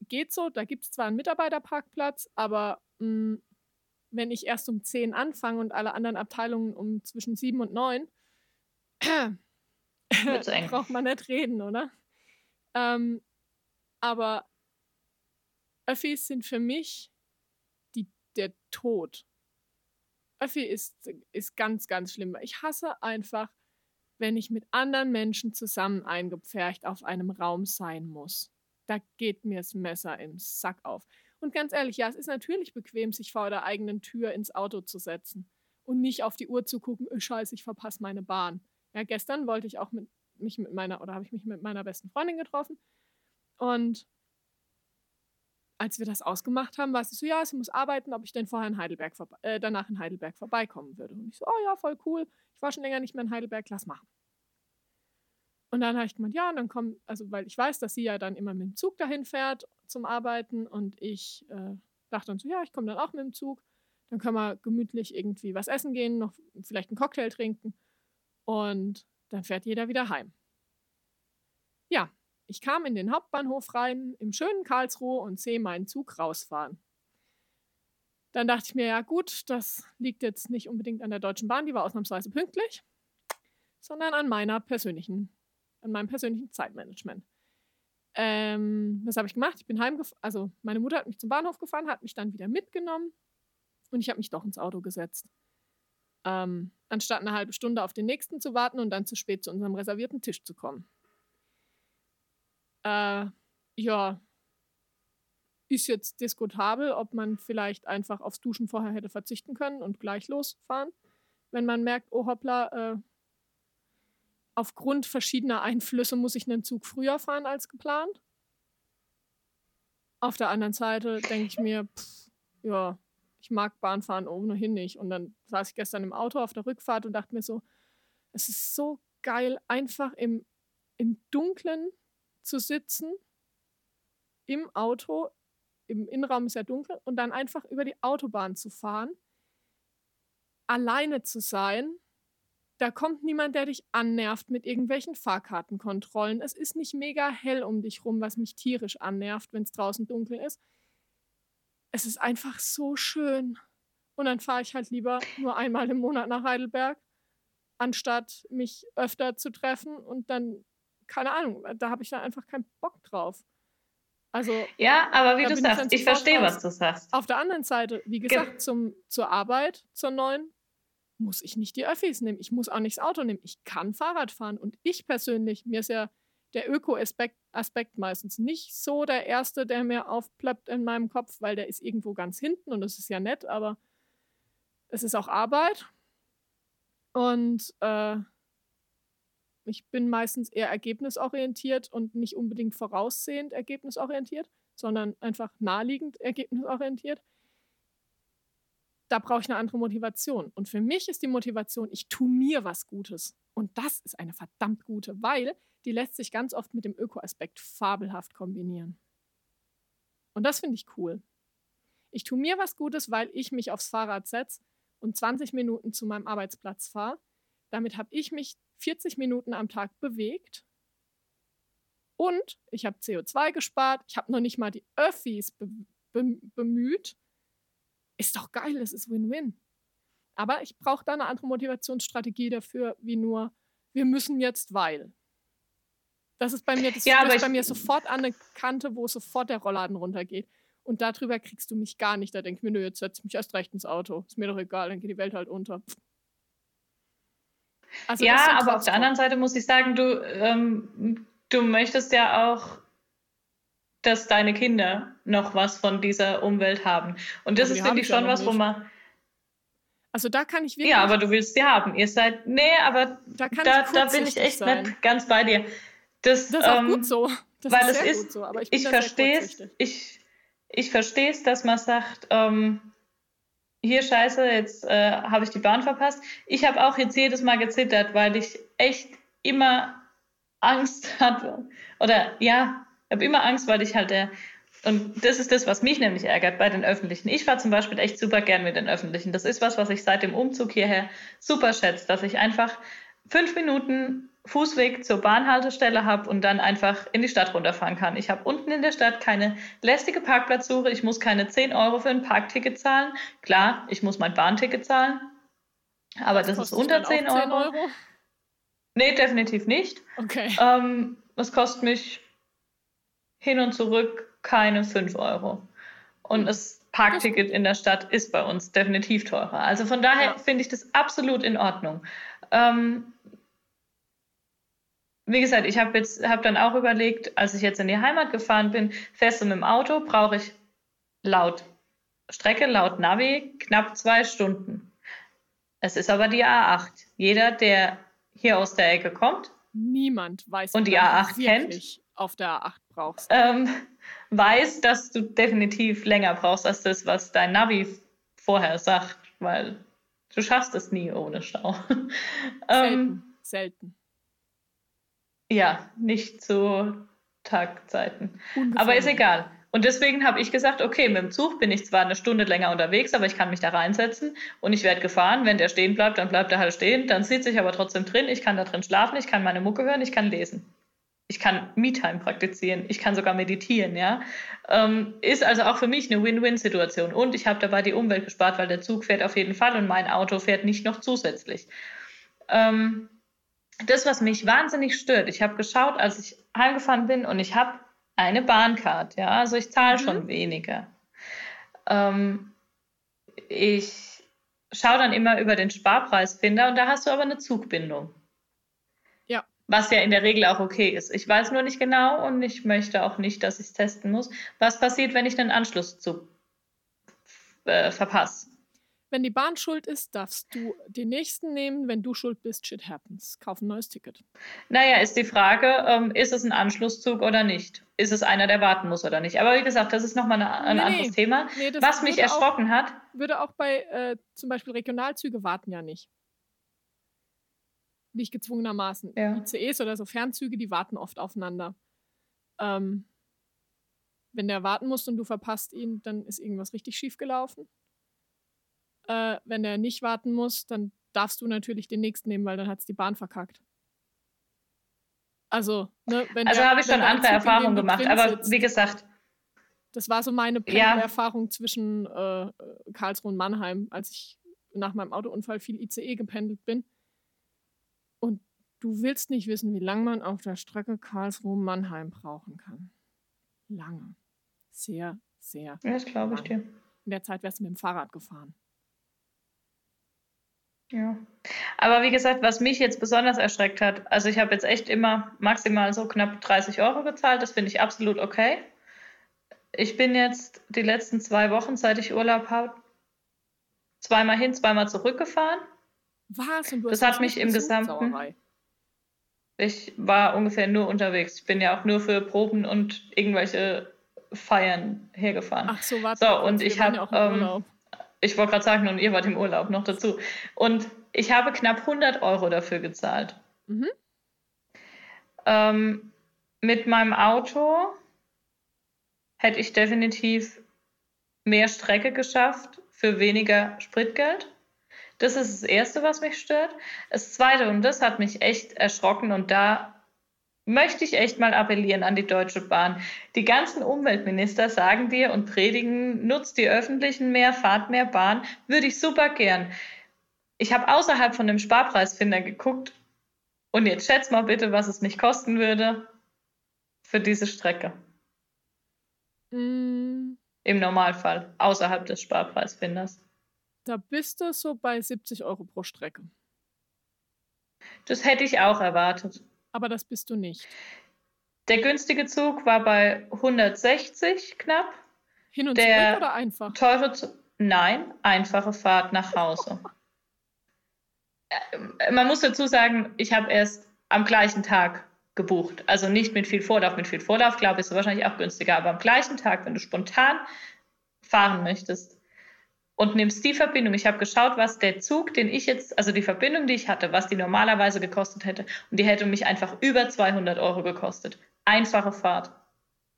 geht so, da gibt es zwar einen Mitarbeiterparkplatz, aber mh, wenn ich erst um 10 anfange und alle anderen Abteilungen um zwischen 7 und 9, Wird's [laughs] eng. braucht man nicht reden, oder? Ähm, aber Öffis sind für mich die, der Tod. Öffi ist, ist ganz, ganz schlimm. Ich hasse einfach, wenn ich mit anderen Menschen zusammen eingepfercht auf einem Raum sein muss. Da geht mir das Messer im Sack auf. Und ganz ehrlich, ja, es ist natürlich bequem, sich vor der eigenen Tür ins Auto zu setzen und nicht auf die Uhr zu gucken, oh, scheiße, ich verpasse meine Bahn. Ja, gestern wollte ich auch mit, mich mit meiner, oder habe ich mich mit meiner besten Freundin getroffen und als wir das ausgemacht haben, war sie so, ja, sie muss arbeiten, ob ich denn vorher in Heidelberg äh, danach in Heidelberg vorbeikommen würde. Und ich so, oh ja, voll cool. Ich war schon länger nicht mehr in Heidelberg, lass machen. Und dann habe ich gemeint, ja, und dann kommt, also weil ich weiß, dass sie ja dann immer mit dem Zug dahin fährt zum Arbeiten und ich äh, dachte dann so, ja, ich komme dann auch mit dem Zug. Dann können wir gemütlich irgendwie was essen gehen, noch vielleicht einen Cocktail trinken und dann fährt jeder wieder heim. Ja, ich kam in den Hauptbahnhof rein, im schönen Karlsruhe und sehe meinen Zug rausfahren. Dann dachte ich mir, ja gut, das liegt jetzt nicht unbedingt an der Deutschen Bahn, die war ausnahmsweise pünktlich, sondern an meiner persönlichen, an meinem persönlichen Zeitmanagement. Ähm, was habe ich gemacht? Ich bin heimgefahren, also meine Mutter hat mich zum Bahnhof gefahren, hat mich dann wieder mitgenommen und ich habe mich doch ins Auto gesetzt. Ähm, anstatt eine halbe Stunde auf den nächsten zu warten und dann zu spät zu unserem reservierten Tisch zu kommen. Äh, ja, ist jetzt diskutabel, ob man vielleicht einfach aufs Duschen vorher hätte verzichten können und gleich losfahren. Wenn man merkt, oh hoppla, äh, aufgrund verschiedener Einflüsse muss ich einen Zug früher fahren als geplant. Auf der anderen Seite denke ich mir, pff, ja, ich mag Bahnfahren ohnehin nicht. Und dann saß ich gestern im Auto auf der Rückfahrt und dachte mir so, es ist so geil, einfach im, im Dunkeln zu sitzen, im Auto, im Innenraum ist ja dunkel, und dann einfach über die Autobahn zu fahren, alleine zu sein. Da kommt niemand, der dich annervt mit irgendwelchen Fahrkartenkontrollen. Es ist nicht mega hell um dich rum, was mich tierisch annervt, wenn es draußen dunkel ist. Es ist einfach so schön. Und dann fahre ich halt lieber nur einmal im Monat nach Heidelberg, anstatt mich öfter zu treffen und dann keine Ahnung, da habe ich dann einfach keinen Bock drauf. Also, Ja, aber wie du ich sagst, ich sofort verstehe, was du sagst. auf der anderen Seite, wie gesagt, zum, zur Arbeit, zur neuen, muss ich nicht die Öffis nehmen. Ich muss auch nicht das Auto nehmen. Ich kann Fahrrad fahren. Und ich persönlich, mir ist ja der Öko-Aspekt Aspekt meistens nicht so der erste, der mir aufploppt in meinem Kopf, weil der ist irgendwo ganz hinten und das ist ja nett, aber es ist auch Arbeit. Und äh, ich bin meistens eher ergebnisorientiert und nicht unbedingt voraussehend ergebnisorientiert, sondern einfach naheliegend ergebnisorientiert. Da brauche ich eine andere Motivation. Und für mich ist die Motivation, ich tue mir was Gutes. Und das ist eine verdammt gute, weil die lässt sich ganz oft mit dem Öko-Aspekt fabelhaft kombinieren. Und das finde ich cool. Ich tue mir was Gutes, weil ich mich aufs Fahrrad setze und 20 Minuten zu meinem Arbeitsplatz fahre. Damit habe ich mich 40 Minuten am Tag bewegt. Und ich habe CO2 gespart. Ich habe noch nicht mal die Öffis be be bemüht. Ist doch geil, es ist Win-Win. Aber ich brauche da eine andere Motivationsstrategie dafür, wie nur, wir müssen jetzt, weil. Das ist bei mir, das Ja, ich- bei mir sofort an eine Kante, wo sofort der Rollladen runtergeht. Und darüber kriegst du mich gar nicht. Da denke ich mir, nö, jetzt setz mich erst recht ins Auto. Ist mir doch egal, dann geht die Welt halt unter. Pff. Also ja, aber auf der anderen Seite muss ich sagen, du, ähm, du möchtest ja auch, dass deine Kinder noch was von dieser Umwelt haben. Und das Aber ist, finde ich, schon was, wo nicht. man. Also da kann ich wirklich, Ja, aber du willst sie haben. Ihr seid. Nee, aber da kann da, ich da bin ich echt sein. nicht ganz bei dir. Das, Das ist auch ähm, gut so. Das weil ist es ist- gut so. Aber ich ich verstehe es, ich, ich verstehe es, dass man sagt, ähm, hier scheiße, jetzt äh, habe ich die Bahn verpasst. Ich habe auch jetzt jedes Mal gezittert, weil ich echt immer Angst [laughs] hatte. Oder ja, habe immer Angst, weil ich halt der Und das ist das, was mich nämlich ärgert bei den Öffentlichen. Ich fahre zum Beispiel echt super gern mit den Öffentlichen. Das ist was, was ich seit dem Umzug hierher super schätze, dass ich einfach fünf Minuten Fußweg zur Bahnhaltestelle habe und dann einfach in die Stadt runterfahren kann. Ich habe unten in der Stadt keine lästige Parkplatzsuche. Ich muss keine 10 Euro für ein Parkticket zahlen. Klar, ich muss mein Bahnticket zahlen. Aber das, das ist unter 10 Euro. 10 Euro. Nee, definitiv nicht. Okay. Ähm, das kostet mich hin und zurück keine 5 Euro. Und hm. das Parkticket in der Stadt ist bei uns definitiv teurer. Also von daher ja. finde ich das absolut in Ordnung. Ähm, wie gesagt, ich habe jetzt hab dann auch überlegt, als ich jetzt in die Heimat gefahren bin, fest mit dem Auto brauche ich laut Strecke, laut Navi knapp zwei Stunden. Es ist aber die A8. Jeder, der hier aus der Ecke kommt, niemand weiß, und die A8 kennt, auf der A8 brauchst. Ähm, weiß, dass du definitiv länger brauchst als das, was dein Navi vorher sagt, weil du schaffst es nie ohne Stau. Selten, [laughs] ähm, selten. Ja, nicht zu Tagzeiten. Ungefähr. Aber ist egal. Und deswegen habe ich gesagt, okay, mit dem Zug bin ich zwar eine Stunde länger unterwegs, aber ich kann mich da reinsetzen und ich werde gefahren. Wenn der stehen bleibt, dann bleibt er halt stehen. Dann sitze ich aber trotzdem drin. Ich kann da drin schlafen, ich kann meine Mucke hören, ich kann lesen. Ich kann Me-Time praktizieren, ich kann sogar meditieren, ja. Ähm, ist also auch für mich eine Win-Win-Situation. Und ich habe dabei die Umwelt gespart, weil der Zug fährt auf jeden Fall und mein Auto fährt nicht noch zusätzlich. Ähm, das, was mich wahnsinnig stört, ich habe geschaut, als ich heimgefahren bin und ich habe eine Bahncard, ja, also ich zahle mhm. schon weniger. Ähm, ich schaue dann immer über den Sparpreisfinder und da hast du aber eine Zugbindung. Ja. Was ja in der Regel auch okay ist. Ich weiß nur nicht genau und ich möchte auch nicht, dass ich es testen muss. Was passiert, wenn ich einen Anschlusszug äh, verpasse? Wenn die Bahn schuld ist, darfst du den nächsten nehmen. Wenn du schuld bist, shit happens. Kauf ein neues Ticket. Naja, ist die Frage, ähm, ist es ein Anschlusszug oder nicht? Ist es einer, der warten muss oder nicht? Aber wie gesagt, das ist nochmal ein nee, anderes nee. Thema. Nee, Was mich erschrocken auch, hat. Würde auch bei äh, zum Beispiel Regionalzüge warten ja nicht. Nicht gezwungenermaßen. Ja. ICEs oder so Fernzüge, die warten oft aufeinander. Ähm, wenn der warten muss und du verpasst ihn, dann ist irgendwas richtig schief gelaufen. Äh, wenn der nicht warten muss, dann darfst du natürlich den nächsten nehmen, weil dann hat es die Bahn verkackt. Also, ne, wenn Also habe ich schon andere Erfahrungen gemacht, aber sitzt, wie gesagt. Das war so meine ja. Erfahrung zwischen äh, Karlsruhe und Mannheim, als ich nach meinem Autounfall viel ICE gependelt bin. Und du willst nicht wissen, wie lange man auf der Strecke Karlsruhe-Mannheim brauchen kann. Lange. Sehr, sehr. Ja, das glaube ich dir. In der Zeit wärst du mit dem Fahrrad gefahren. Ja. Aber wie gesagt, was mich jetzt besonders erschreckt hat, also ich habe jetzt echt immer maximal so knapp 30 Euro gezahlt, das finde ich absolut okay. Ich bin jetzt die letzten zwei Wochen, seit ich Urlaub habe, zweimal hin, zweimal zurückgefahren. Was? Das hat mich im Gesamten. Ich war ungefähr nur unterwegs. Ich bin ja auch nur für Proben und irgendwelche Feiern hergefahren. Ach so, warte. So, und ich habe. Ja ähm, ich wollte gerade sagen, und ihr wart im Urlaub noch dazu. Und ich habe knapp 100 Euro dafür gezahlt. Mhm. Ähm, mit meinem Auto hätte ich definitiv mehr Strecke geschafft für weniger Spritgeld. Das ist das Erste, was mich stört. Das Zweite, und das hat mich echt erschrocken, und da möchte ich echt mal appellieren an die Deutsche Bahn. Die ganzen Umweltminister sagen dir und predigen, nutzt die öffentlichen mehr, fahrt mehr Bahn. Würde ich super gern. Ich habe außerhalb von dem Sparpreisfinder geguckt und jetzt schätz mal bitte, was es mich kosten würde für diese Strecke. Mm. Im Normalfall, außerhalb des Sparpreisfinders. Da bist du so bei 70 Euro pro Strecke. Das hätte ich auch erwartet aber das bist du nicht. Der günstige Zug war bei 160 knapp. Hin und der zurück oder einfach? Teure Zug, nein, einfache Fahrt nach Hause. Äh, man muss dazu sagen, ich habe erst am gleichen Tag gebucht. Also nicht mit viel Vorlauf. Mit viel Vorlauf, glaube ich, ist es wahrscheinlich auch günstiger. Aber am gleichen Tag, wenn du spontan fahren möchtest, und nimmst die Verbindung. Ich habe geschaut, was der Zug, den ich jetzt, also die Verbindung, die ich hatte, was die normalerweise gekostet hätte. Und die hätte mich einfach über 200 Euro gekostet. Einfache Fahrt.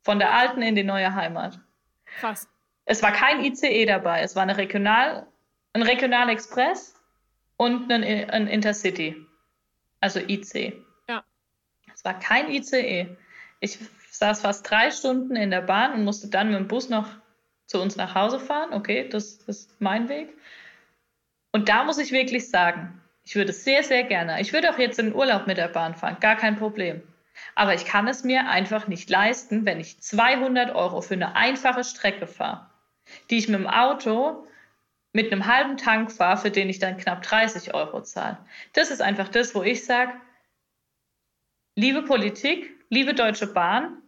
Von der alten in die neue Heimat. Krass. Es war kein ICE dabei, es war eine Regional, ein Regionalexpress und ein, ein Intercity. Also IC. Ja. Es war kein ICE. Ich saß fast drei Stunden in der Bahn und musste dann mit dem Bus noch zu uns nach Hause fahren. Okay, das, ist mein Weg. Und da muss ich wirklich sagen, ich würde sehr, sehr gerne, ich würde auch jetzt in den Urlaub mit der Bahn fahren, gar kein Problem. Aber ich kann es mir einfach nicht leisten, wenn ich 200 Euro für eine einfache Strecke fahre, die ich mit dem Auto mit einem halben Tank fahre, für den ich dann knapp 30 Euro zahle. Das ist einfach das, wo ich sage, liebe Politik, liebe Deutsche Bahn,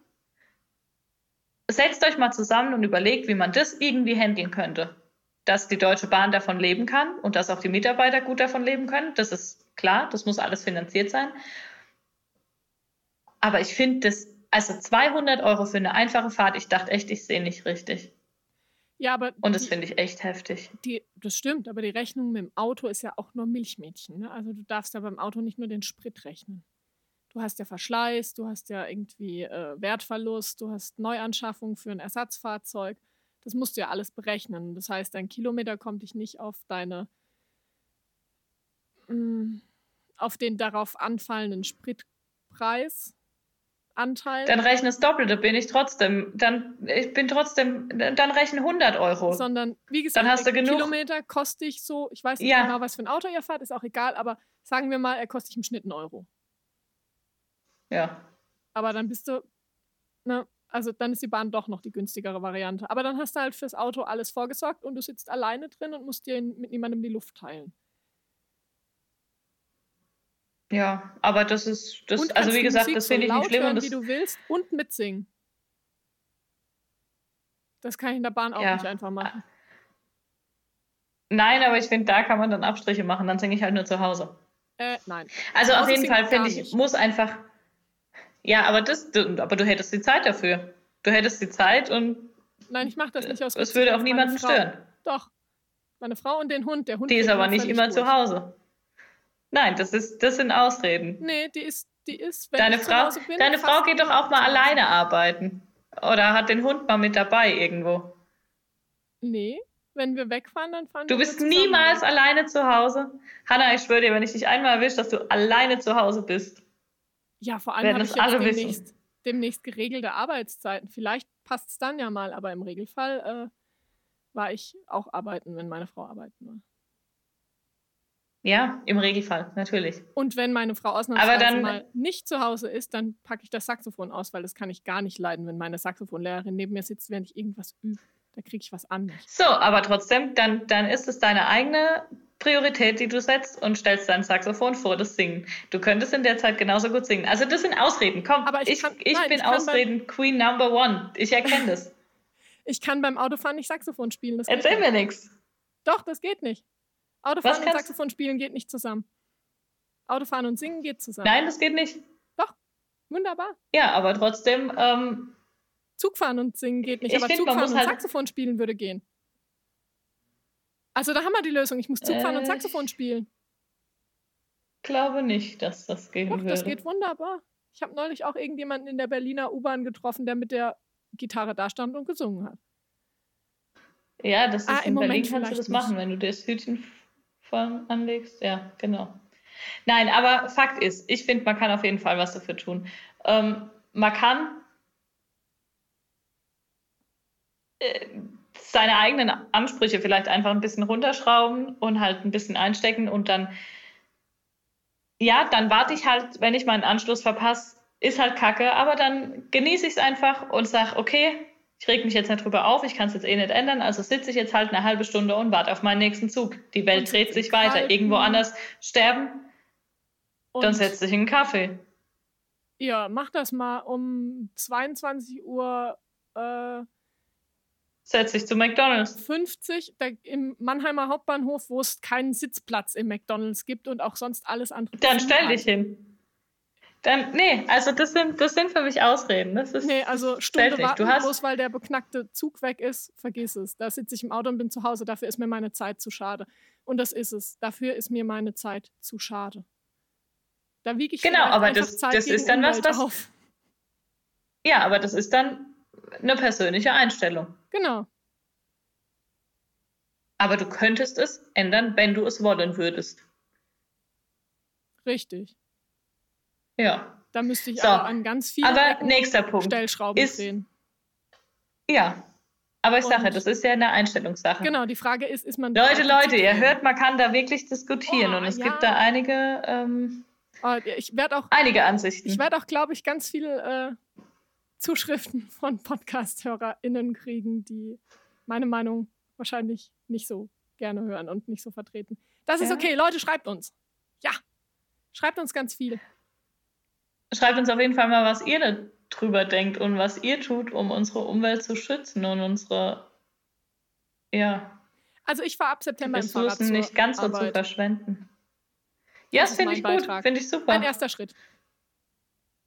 setzt euch mal zusammen und überlegt, wie man das irgendwie handeln könnte. Dass die Deutsche Bahn davon leben kann und dass auch die Mitarbeiter gut davon leben können, das ist klar, das muss alles finanziert sein. Aber ich finde das, also 200 Euro für eine einfache Fahrt, ich dachte echt, ich sehe nicht richtig. Ja, aber. Und das finde ich echt heftig. Die, das stimmt, aber die Rechnung mit dem Auto ist ja auch nur Milchmädchen. Ne? Also du darfst ja beim Auto nicht nur den Sprit rechnen. Du hast ja Verschleiß, du hast ja irgendwie äh, Wertverlust, du hast Neuanschaffung für ein Ersatzfahrzeug. Das musst du ja alles berechnen. Das heißt, dein Kilometer kommt dich nicht auf deine, mh, mm, auf den darauf anfallenden Spritpreis Anteil. Dann rechne das Doppelte, bin ich trotzdem. Dann, ich bin trotzdem, dann rechne 100 Euro. Sondern, wie gesagt, dann hast du genug. Kilometer kostet ich so, ich weiß nicht ja. genau, was für ein Auto ihr fahrt, ist auch egal, aber sagen wir mal, er kostet im Schnitt einen Euro. Ja. Aber dann bist du, ne, also dann ist die Bahn doch noch die günstigere Variante. Aber dann hast du halt fürs Auto alles vorgesorgt und du sitzt alleine drin und musst dir mit niemandem die Luft teilen. Ja, aber das ist, das, also wie gesagt, das finde ich nicht schlimm. Hören, das wie du willst und mitsingen. Das kann ich in der Bahn auch ja. nicht einfach machen. Nein, aber ich finde, da kann man dann Abstriche machen. Dann singe ich halt nur zu Hause. Äh, nein. Also auf jeden Fall finde ich, muss einfach. Ja, aber das, du, aber du hättest die Zeit dafür. Du hättest die Zeit und. Nein, ich mache das nicht aus. Es würde auch niemanden stören. Doch. Meine Frau und den Hund. Der Hund die ist aber nicht immer zu Hause. Nein, das, ist, das sind Ausreden. Nee, die ist, die ist, wenn deine ich Frau, zu bin, Deine Frau geht doch auch mal alleine arbeiten. Oder hat den Hund mal mit dabei irgendwo. Nee, wenn wir wegfahren, dann fahren du wir Du bist niemals alleine zu Hause. Hanna, ich schwöre dir, wenn ich dich einmal erwische, dass du alleine zu Hause bist. Ja, vor allem habe ich jetzt demnächst, demnächst, geregelte Arbeitszeiten. Vielleicht passt es dann ja mal, aber im Regelfall äh, war ich auch arbeiten, wenn meine Frau arbeiten war. Ja, im Regelfall, natürlich. Und wenn meine Frau ausnahmsweise dann, mal nicht zu Hause ist, dann packe ich das Saxophon aus, weil das kann ich gar nicht leiden, wenn meine Saxophonlehrerin neben mir sitzt, während ich irgendwas übe. Da kriege ich was an. So, aber trotzdem, dann, dann ist es deine eigene Priorität, die du setzt und stellst dein Saxophon vor das Singen. Du könntest in der Zeit genauso gut singen. Also das sind Ausreden. Komm, aber ich, kann, ich, nein, bin ich Ausreden Queen Number One. Ich erkenne das. [laughs] ich kann beim Autofahren nicht Saxophon spielen. Erzähl mir nichts. Doch, das geht nicht. Autofahren und Saxophon spielen geht nicht zusammen. Autofahren und singen geht zusammen. Nein, das geht nicht. Doch, wunderbar. Ja, aber trotzdem. Ähm, Zugfahren und singen geht nicht, aber find, Zugfahren und halt Saxophon spielen würde gehen. Also da haben wir die Lösung. Ich muss Zugfahren äh, und Saxophon spielen. Glaube nicht, dass das gehen Doch, würde. Das geht wunderbar. Ich habe neulich auch irgendjemanden in der Berliner U-Bahn getroffen, der mit der Gitarre da stand und gesungen hat. Ja, das ist ah, in Berlin kannst du das nicht. machen, wenn du das Hütchen anlegst. Ja, genau. Nein, aber Fakt ist, ich finde, man kann auf jeden Fall was dafür tun. Ähm, man kann äh, seine eigenen Ansprüche vielleicht einfach ein bisschen runterschrauben und halt ein bisschen einstecken und dann, ja, dann warte ich halt, wenn ich meinen Anschluss verpasse, ist halt kacke, aber dann genieße ich es einfach und sage, okay, ich reg mich jetzt nicht drüber auf, ich kann es jetzt eh nicht ändern, also sitze ich jetzt halt eine halbe Stunde und warte auf meinen nächsten Zug. Die Welt dreht sich weiter. Irgendwo anders sterben, und dann setze ich einen Kaffee. Ja, mach das mal um 22 Uhr. Äh, Setz dich zu McDonalds. 50 da, im Mannheimer Hauptbahnhof, wo es keinen Sitzplatz im McDonalds gibt und auch sonst alles andere. Dann stell dich hin. Dann, nee, also das sind, das sind für mich Ausreden. Das ist nee, also Stunde warten, du hast bloß weil der beknackte Zug weg ist, vergiss es. Da sitze ich im Auto und bin zu Hause, dafür ist mir meine Zeit zu schade. Und das ist es. Dafür ist mir meine Zeit zu schade. Da wiege ich Genau, aber das, Zeit das ist dann Umwelt was, was. Auf. Ja, aber das ist dann eine persönliche Einstellung. Genau. Aber du könntest es ändern, wenn du es wollen würdest. Richtig. Ja. Da müsste ich So, aber an ganz vielen Aber Ecken nächster Punkt. Stellschrauben ist- drehen. Ja. Aber ich sage, das ist ja eine Einstellungssache. Genau, die Frage ist, ist man Leute, Leute, ihr hört, man kann da wirklich diskutieren Oh, und es ja. gibt da einige, ähm, Äh, Ich werde auch, einige Ansichten. ich werde auch, glaube ich, ganz viele äh, Zuschriften von Podcast-HörerInnen kriegen, die meine Meinung wahrscheinlich nicht so gerne hören und nicht so vertreten. Das ist Ja. okay, Leute, schreibt uns. Ja, schreibt uns ganz viel. Schreibt uns auf jeden Fall mal, was ihr darüber denkt und was ihr tut, um unsere Umwelt zu schützen und unsere ja, Also ich fahre ab September im Fahrrad Ressourcen zur nicht ganz so zu verschwenden. Ja, Das das ist finde ich gut, finde ich super. Ein erster Schritt.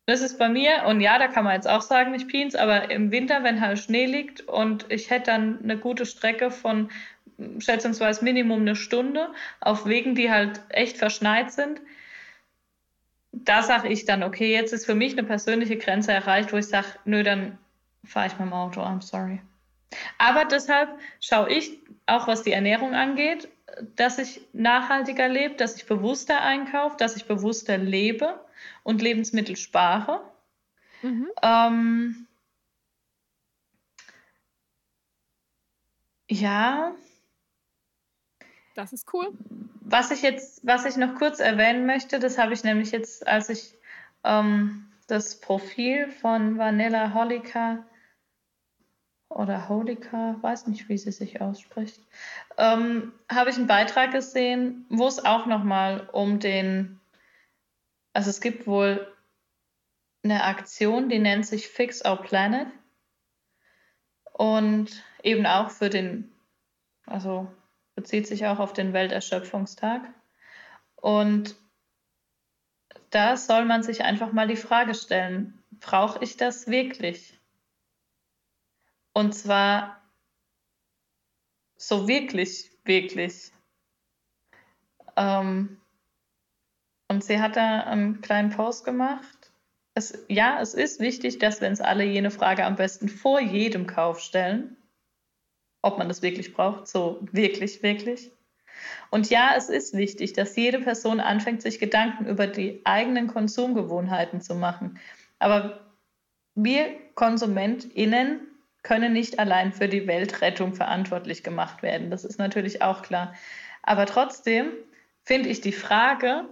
Das ist bei mir, und ja, da kann man jetzt auch sagen, nicht Pins, aber im Winter, wenn halt Schnee liegt und ich hätte dann eine gute Strecke von mm, schätzungsweise Minimum eine Stunde auf Wegen, die halt echt verschneit sind, da sage ich dann, okay, jetzt ist für mich eine persönliche Grenze erreicht, wo ich sage, nö, dann fahre ich mit dem Auto, I'm sorry. Aber deshalb schaue ich, auch was die Ernährung angeht, dass ich nachhaltiger lebe, dass ich bewusster einkaufe, dass ich bewusster lebe und Lebensmittel spare. Mhm. Ähm, ja, Das ist cool. was ich jetzt, was ich noch kurz erwähnen möchte, das habe ich nämlich jetzt, als ich ähm, das Profil von Vanilla Holika oder Holika, weiß nicht, wie sie sich ausspricht, ähm, habe ich einen Beitrag gesehen, wo es auch nochmal um den, also es gibt wohl eine Aktion, die nennt sich Fix Our Planet und eben auch für den, also bezieht sich auch auf den Welterschöpfungstag. Und da soll man sich einfach mal die Frage stellen, brauche ich das wirklich? Und zwar so wirklich, wirklich. Ähm, und sie hat da einen kleinen Post gemacht. Es, ja, es ist wichtig, dass wir uns alle jene Frage am besten vor jedem Kauf stellen ob man das wirklich braucht, so wirklich, wirklich. Und ja, es ist wichtig, dass jede Person anfängt, sich Gedanken über die eigenen Konsumgewohnheiten zu machen. Aber wir KonsumentInnen können nicht allein für die Weltrettung verantwortlich gemacht werden. Das ist natürlich auch klar. Aber trotzdem finde ich die Frage,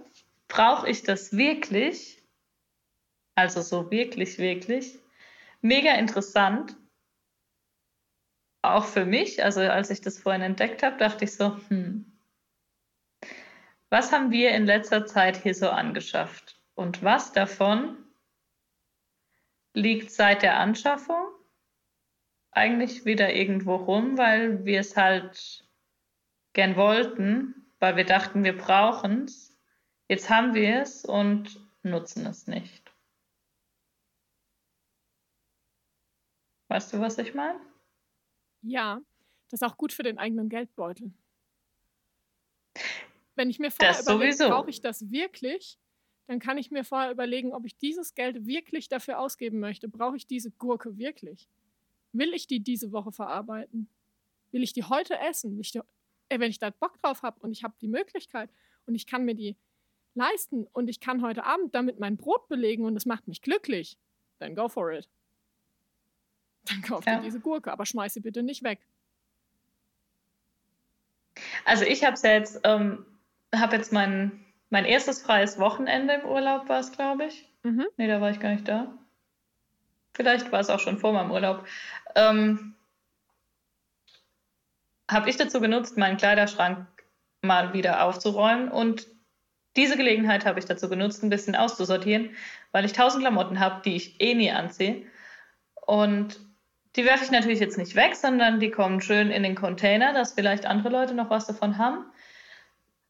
brauche ich das wirklich? Also so wirklich, wirklich. Mega interessant auch für mich, also als ich das vorhin entdeckt habe, dachte ich so, hm, was haben wir in letzter Zeit hier so angeschafft? Und was davon liegt seit der Anschaffung eigentlich wieder irgendwo rum, weil wir es halt gern wollten, weil wir dachten, wir brauchen es. Jetzt haben wir es und nutzen es nicht. Weißt du, was ich meine? Ja, das ist auch gut für den eigenen Geldbeutel. Wenn ich mir vorher Das überlege, sowieso. brauche ich das wirklich, dann kann ich mir vorher überlegen, ob ich dieses Geld wirklich dafür ausgeben möchte. Brauche ich diese Gurke wirklich? Will ich die diese Woche verarbeiten? Will ich die heute essen? Will ich die, ey, wenn ich da Bock drauf habe und ich habe die Möglichkeit und ich kann mir die leisten und ich kann heute Abend damit mein Brot belegen und es macht mich glücklich, dann go for it. Dann kauf Ja. dir diese Gurke, aber schmeiß sie bitte nicht weg. Also ich habe jetzt, ähm, habe jetzt mein, mein erstes freies Wochenende im Urlaub war es, glaube ich. Mhm. Nee, da war ich gar nicht da. Vielleicht war es auch schon vor meinem Urlaub. Ähm, habe ich dazu genutzt, meinen Kleiderschrank mal wieder aufzuräumen und diese Gelegenheit habe ich dazu genutzt, ein bisschen auszusortieren, weil ich tausend Klamotten habe, die ich eh nie anziehe. Und die werfe ich natürlich jetzt nicht weg, sondern die kommen schön in den Container, dass vielleicht andere Leute noch was davon haben.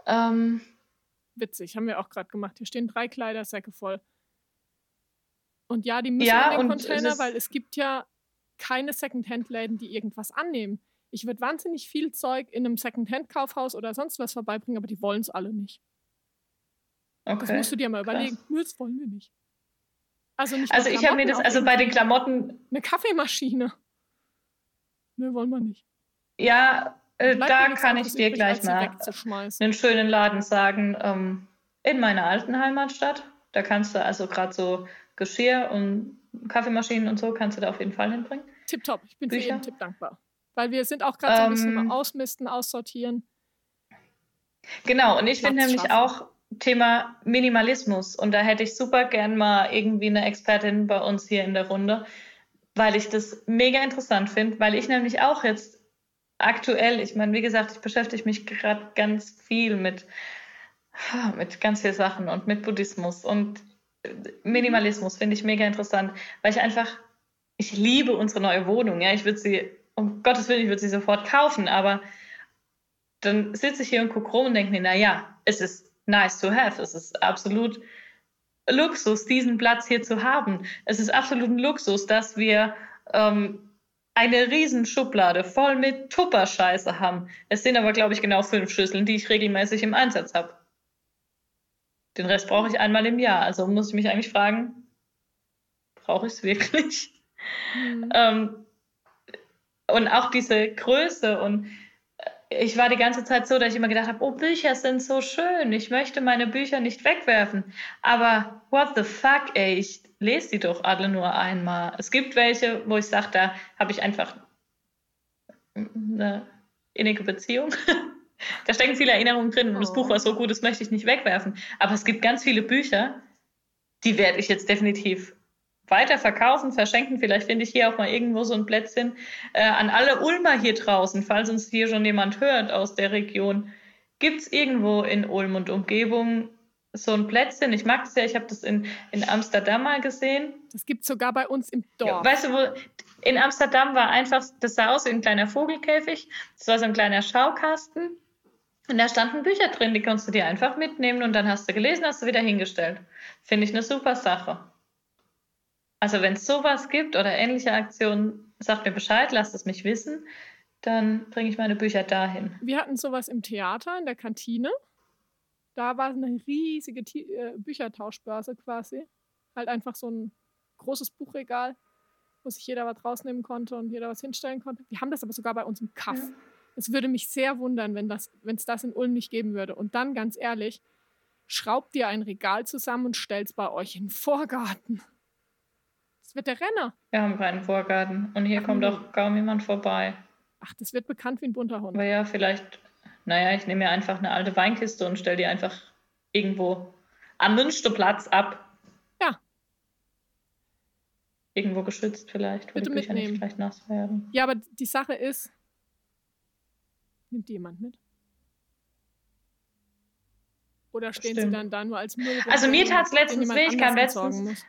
Ähm, Witzig, haben wir auch gerade gemacht. Hier stehen drei Kleidersäcke voll. Und ja, die müssen Ja, in den es Container, ist- weil es gibt ja keine Secondhand-Läden, die irgendwas annehmen. Ich würde wahnsinnig viel Zeug in einem Secondhand-Kaufhaus oder sonst was vorbeibringen, aber die wollen es alle nicht. Okay. Das musst du dir mal krass. überlegen. Nö, das wollen wir nicht. Also, nicht also ich habe mir das, also bei den Klamotten. Eine Kaffeemaschine. Ne, wollen wir nicht. Ja, äh, da kann ich dir gleich mal einen schönen Laden sagen. Ähm, in meiner alten Heimatstadt. Da kannst du also gerade so Geschirr und Kaffeemaschinen und so kannst du da auf jeden Fall hinbringen. Tipptopp, ich bin Bücher. für jeden Tipp dankbar. Weil wir sind auch gerade so ein bisschen ähm, ausmisten, aussortieren. Genau, und ich finde nämlich auch Thema Minimalismus. Und da hätte ich super gern mal irgendwie eine Expertin bei uns hier in der Runde, weil ich das mega interessant finde, weil ich nämlich auch jetzt aktuell, ich meine, wie gesagt, ich beschäftige mich gerade ganz viel mit, mit ganz vielen Sachen und mit Buddhismus und Minimalismus finde ich mega interessant, weil ich einfach, ich liebe unsere neue Wohnung. Ja, ich würde sie, um Gottes Willen, ich würde sie sofort kaufen, aber dann sitze ich hier und gucke rum und denke mir, naja, es ist nice to have, es ist absolut Luxus, diesen Platz hier zu haben. Es ist absolut ein Luxus, dass wir ähm, eine riesen Schublade voll mit Tupperscheiße haben. Es sind aber, glaube ich, genau fünf Schüsseln, die ich regelmäßig im Einsatz habe. Den Rest brauche ich einmal im Jahr. Also muss ich mich eigentlich fragen, brauche ich es wirklich? Mhm. ähm, und auch diese Größe und ich war die ganze Zeit so, dass ich immer gedacht habe, oh, Bücher sind so schön, ich möchte meine Bücher nicht wegwerfen. Aber what the fuck, ey, ich lese die doch alle nur einmal. Es gibt welche, wo ich sage, da habe ich einfach eine innige Beziehung. [laughs] da stecken viele Erinnerungen drin und das Buch war so gut, das möchte ich nicht wegwerfen. Aber es gibt ganz viele Bücher, die werde ich jetzt definitiv weiter verkaufen, verschenken. Vielleicht finde ich hier auch mal irgendwo so ein Plätzchen äh, an alle Ulmer hier draußen, falls uns hier schon jemand hört aus der Region. Gibt es irgendwo in Ulm und Umgebung so ein Plätzchen. Ich mag das ja, ich habe das in, in Amsterdam mal gesehen. Das gibt es sogar bei uns im Dorf. Ja, weißt du, wo, in Amsterdam war einfach, das sah aus wie ein kleiner Vogelkäfig. Das war so ein kleiner Schaukasten. Und da standen Bücher drin, die konntest du dir einfach mitnehmen und dann hast du gelesen, hast du wieder hingestellt. Finde ich eine super Sache. Also wenn es sowas gibt oder ähnliche Aktionen, sagt mir Bescheid, lasst es mich wissen. Dann bringe ich meine Bücher dahin. Wir hatten sowas im Theater, in der Kantine. Da war eine riesige T äh, Büchertauschbörse quasi. Halt einfach so ein großes Buchregal, wo sich jeder was rausnehmen konnte und jeder was hinstellen konnte. Wir haben das aber sogar bei uns im Kaff. Ja. Es würde mich sehr wundern, wenn es das, das in Ulm nicht geben würde. Und dann, ganz ehrlich, schraubt ihr ein Regal zusammen und stellt es bei euch in den Vorgarten. Das wird der Renner. Wir haben keinen Vorgarten und hier Ach, kommt auch kaum jemand vorbei. Ach, das wird bekannt wie ein bunter Hund. Aber ja, vielleicht naja, ich nehme mir einfach eine alte Weinkiste und stelle die einfach irgendwo am Münsterplatz ab. Ja. Irgendwo geschützt vielleicht, wo Bitte die Bücher mitnehmen. nicht vielleicht nass werden. Ja, aber die Sache ist, nimmt die jemand mit? Oder stehen Stimmt. sie dann da nur als Müll? Also mir tat es letztens weh, ich kann letztens...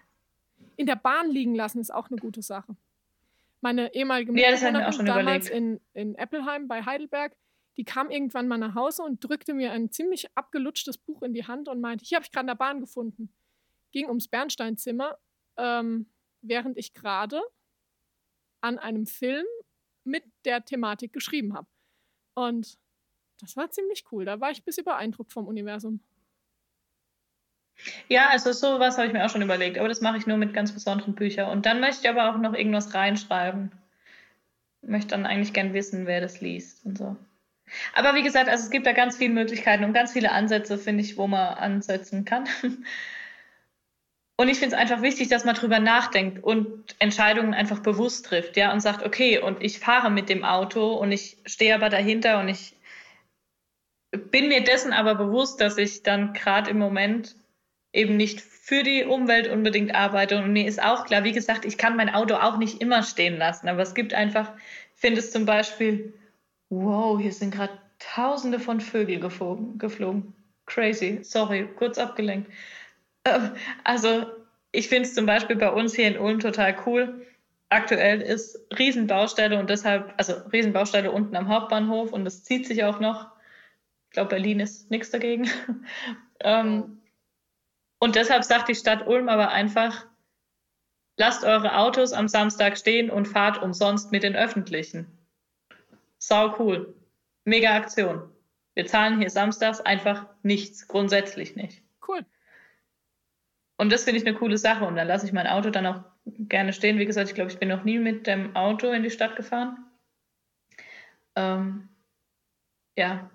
In der Bahn liegen lassen ist auch eine gute Sache. Meine ehemalige ja, Mitbewohnerin damals in, in Eppelheim bei Heidelberg, die kam irgendwann mal nach Hause und drückte mir ein ziemlich abgelutschtes Buch in die Hand und meinte, hier habe ich gerade in der Bahn gefunden. Ging ums Bernsteinzimmer, ähm, während ich gerade an einem Film mit der Thematik geschrieben habe. Und das war ziemlich cool. Da war ich ein bisschen beeindruckt vom Universum. Ja, also sowas habe ich mir auch schon überlegt, aber das mache ich nur mit ganz besonderen Büchern. Und dann möchte ich aber auch noch irgendwas reinschreiben. Möchte dann eigentlich gern wissen, wer das liest und so. Aber wie gesagt, also es gibt da ganz viele Möglichkeiten und ganz viele Ansätze, finde ich, wo man ansetzen kann. [laughs] Und ich finde es einfach wichtig, dass man drüber nachdenkt und Entscheidungen einfach bewusst trifft, ja, und sagt, okay, und ich fahre mit dem Auto und ich stehe aber dahinter und ich bin mir dessen aber bewusst, dass ich dann gerade im Moment eben nicht für die Umwelt unbedingt arbeite. Und mir ist auch klar, wie gesagt, ich kann mein Auto auch nicht immer stehen lassen, aber es gibt einfach, finde es zum Beispiel Wow, hier sind gerade tausende von Vögeln geflogen, geflogen. Crazy, sorry, kurz abgelenkt. Ähm, also, ich finde es zum Beispiel bei uns hier in Ulm total cool. Aktuell ist Riesenbaustelle und deshalb, also Riesenbaustelle unten am Hauptbahnhof und das zieht sich auch noch. Ich glaube, Berlin ist nichts dagegen. [laughs] ähm, und deshalb sagt die Stadt Ulm aber einfach, lasst eure Autos am Samstag stehen und fahrt umsonst mit den öffentlichen. Sau cool. Mega Aktion. Wir zahlen hier samstags einfach nichts, grundsätzlich nicht. Cool. Und das finde ich eine coole Sache. Und dann lasse ich mein Auto dann auch gerne stehen. Wie gesagt, ich glaube, ich bin noch nie mit dem Auto in die Stadt gefahren. Ähm, ja.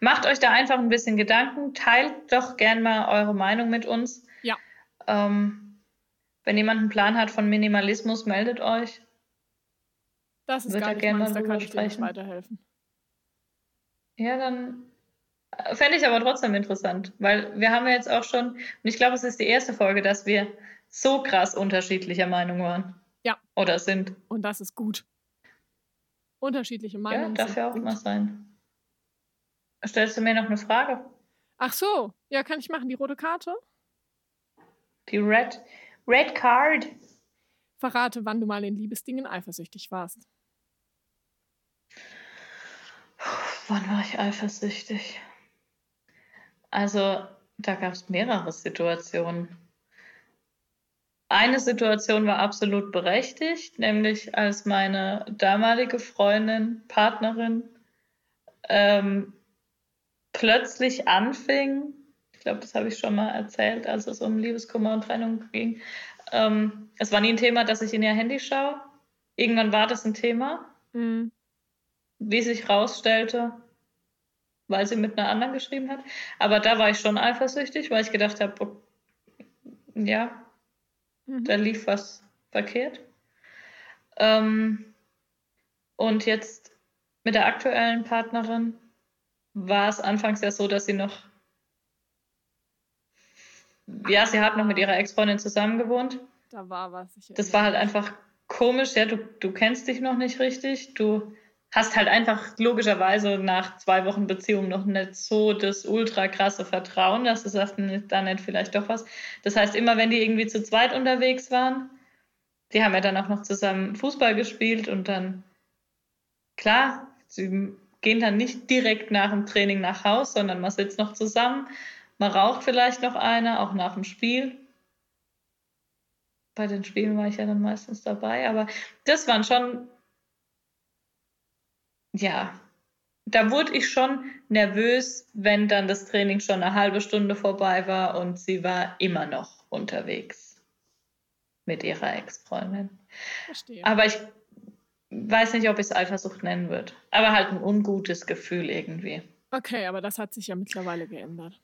Macht euch da einfach ein bisschen Gedanken. Teilt doch gern mal eure Meinung mit uns. Ja. Ähm, wenn jemand einen Plan hat von Minimalismus, meldet euch. Das ist Wird gar da nicht gerne meins, mal da kann ich dir sprechen. weiterhelfen. Ja, dann äh, fände ich aber trotzdem interessant, weil wir haben ja jetzt auch schon, und ich glaube, es ist die erste Folge, dass wir so krass unterschiedlicher Meinung waren. Ja. Oder sind. Und das ist gut. Unterschiedliche Ja, Meinungen. darf sind ja auch gut. mal sein. Stellst du mir noch eine Frage? Ach so, ja, kann ich machen. Die rote Karte? Die Red, Red Card. Verrate, wann du mal in Liebesdingen eifersüchtig warst. Wann war ich eifersüchtig? Also, da gab es mehrere Situationen. Eine Situation war absolut berechtigt, nämlich als meine damalige Freundin, Partnerin, ähm, plötzlich anfing, ich glaube, das habe ich schon mal erzählt, als es um Liebeskummer und Trennung ging. Ähm, es war nie ein Thema, dass ich in ihr Handy schaue. Irgendwann war das ein Thema Mhm. wie sich rausstellte, weil sie mit einer anderen geschrieben hat. Aber da war ich schon eifersüchtig, weil ich gedacht habe, ja, Mhm. da lief was verkehrt. Ähm, und jetzt mit der aktuellen Partnerin war es anfangs ja so, dass sie noch, ja, sie hat noch mit ihrer Ex-Freundin zusammengewohnt. Da war was. Ich Das war halt einfach komisch, ja, du, du kennst dich noch nicht richtig, du hast halt einfach logischerweise nach zwei Wochen Beziehung noch nicht so das ultra krasse Vertrauen, dass du sagst, da nicht vielleicht doch was. Das heißt, immer wenn die irgendwie zu zweit unterwegs waren, die haben ja dann auch noch zusammen Fußball gespielt und dann, klar, sie gehen dann nicht direkt nach dem Training nach Haus, sondern man sitzt noch zusammen, man raucht vielleicht noch eine, auch nach dem Spiel bei den Spielen war ich ja dann meistens dabei, aber das waren schon, ja, da wurde ich schon nervös, wenn dann das Training schon eine halbe Stunde vorbei war und sie war immer noch unterwegs mit ihrer Ex-Freundin. Aber ich weiß nicht, ob ich es Eifersucht nennen würde. Aber halt ein ungutes Gefühl irgendwie. Okay, aber das hat sich ja mittlerweile geändert.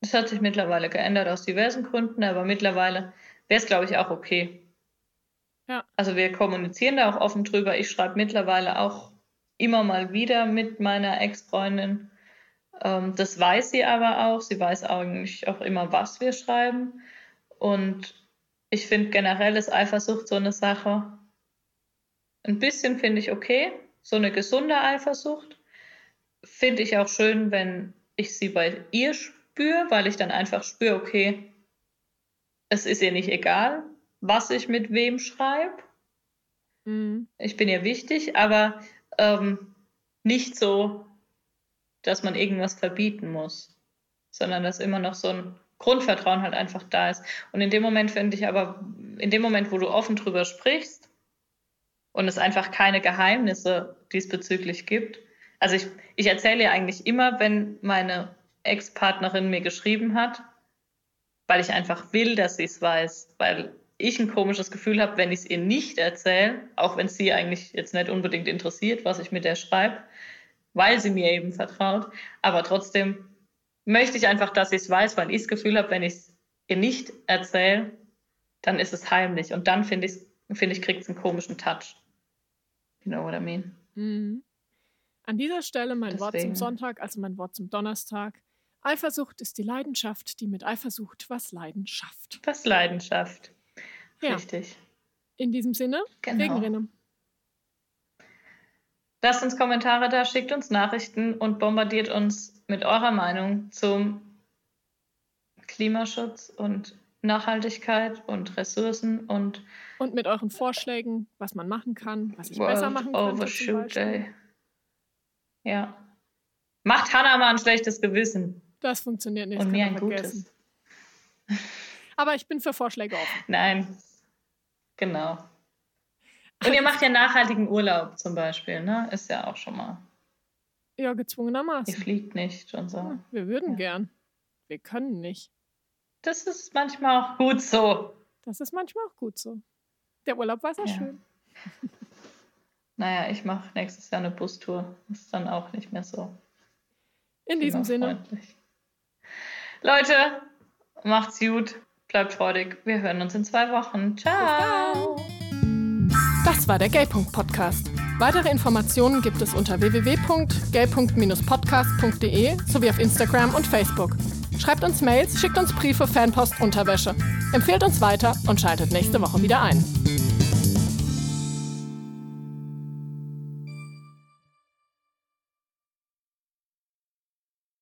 Das hat sich mittlerweile geändert aus diversen Gründen, aber mittlerweile wäre es, glaube ich, auch okay. Ja. Also wir kommunizieren da auch offen drüber. Ich schreibe mittlerweile auch immer mal wieder mit meiner Ex-Freundin. Ähm, das weiß sie aber auch. Sie weiß eigentlich auch immer, was wir schreiben. Und ich finde generell ist Eifersucht so eine Sache. Ein bisschen finde ich okay. So eine gesunde Eifersucht. Finde ich auch schön, wenn ich sie bei ihr spüre, weil ich dann einfach spüre, okay, es ist ihr nicht egal, was ich mit wem schreibe. Mhm. Ich bin ihr wichtig, aber ähm, nicht so, dass man irgendwas verbieten muss, sondern dass immer noch so ein Grundvertrauen halt einfach da ist. Und in dem Moment finde ich aber, in dem Moment, wo du offen drüber sprichst und es einfach keine Geheimnisse diesbezüglich gibt, also ich, ich erzähle ihr eigentlich immer, wenn meine Ex-Partnerin mir geschrieben hat, weil ich einfach will, dass sie es weiß, weil ich ein komisches Gefühl habe, wenn ich es ihr nicht erzähle, auch wenn es sie eigentlich jetzt nicht unbedingt interessiert, was ich mit der schreibe, weil sie mir eben vertraut, aber trotzdem möchte ich einfach, dass sie es weiß, weil ich das Gefühl habe, wenn ich es ihr nicht erzähle, dann ist es heimlich. Und dann finde ich, finde ich, kriegt es einen komischen Touch. You know what I mean? Mhm. An dieser Stelle mein Wort zum Deswegen. Sonntag, also mein Wort zum Donnerstag. Eifersucht ist die Leidenschaft, die mit Eifersucht was Leiden schafft. Was Leidenschaft. Ja. Richtig. In diesem Sinne, Genau. Regenrinne. Lasst uns Kommentare da, schickt uns Nachrichten und bombardiert uns mit eurer Meinung zum Klimaschutz und Nachhaltigkeit und Ressourcen und Und mit euren Vorschlägen, was man machen kann, was ich besser World machen könnte. zum Overshoot. Day. Ja. Macht Hannah mal ein schlechtes Gewissen Das funktioniert nicht. und mir ein ihr vergessen. gutes. Aber ich bin für Vorschläge offen. Nein. Genau. [laughs] Und ihr macht ja nachhaltigen Urlaub zum Beispiel, ne? Ist ja auch schon mal. Ja, Ihr gezwungenermaßen. fliegt nicht und so. Ja, wir würden Ja. gern. Wir können nicht. Das ist manchmal auch gut so. Das ist manchmal auch gut so. Der Urlaub war sehr ja. schön. [laughs] Naja, ich mache nächstes Jahr eine Bustour. Ist dann auch nicht mehr so. In diesem Sinne. Leute, macht's gut, bleibt freudig. Wir hören uns in zwei Wochen. Ciao. Das war der Gaypunkt Podcast. Weitere Informationen gibt es unter www.gaypunkt-podcast.de sowie auf Instagram und Facebook. Schreibt uns Mails, schickt uns Briefe, Fanpost, Unterwäsche. Empfehlt uns weiter und schaltet nächste Woche wieder ein.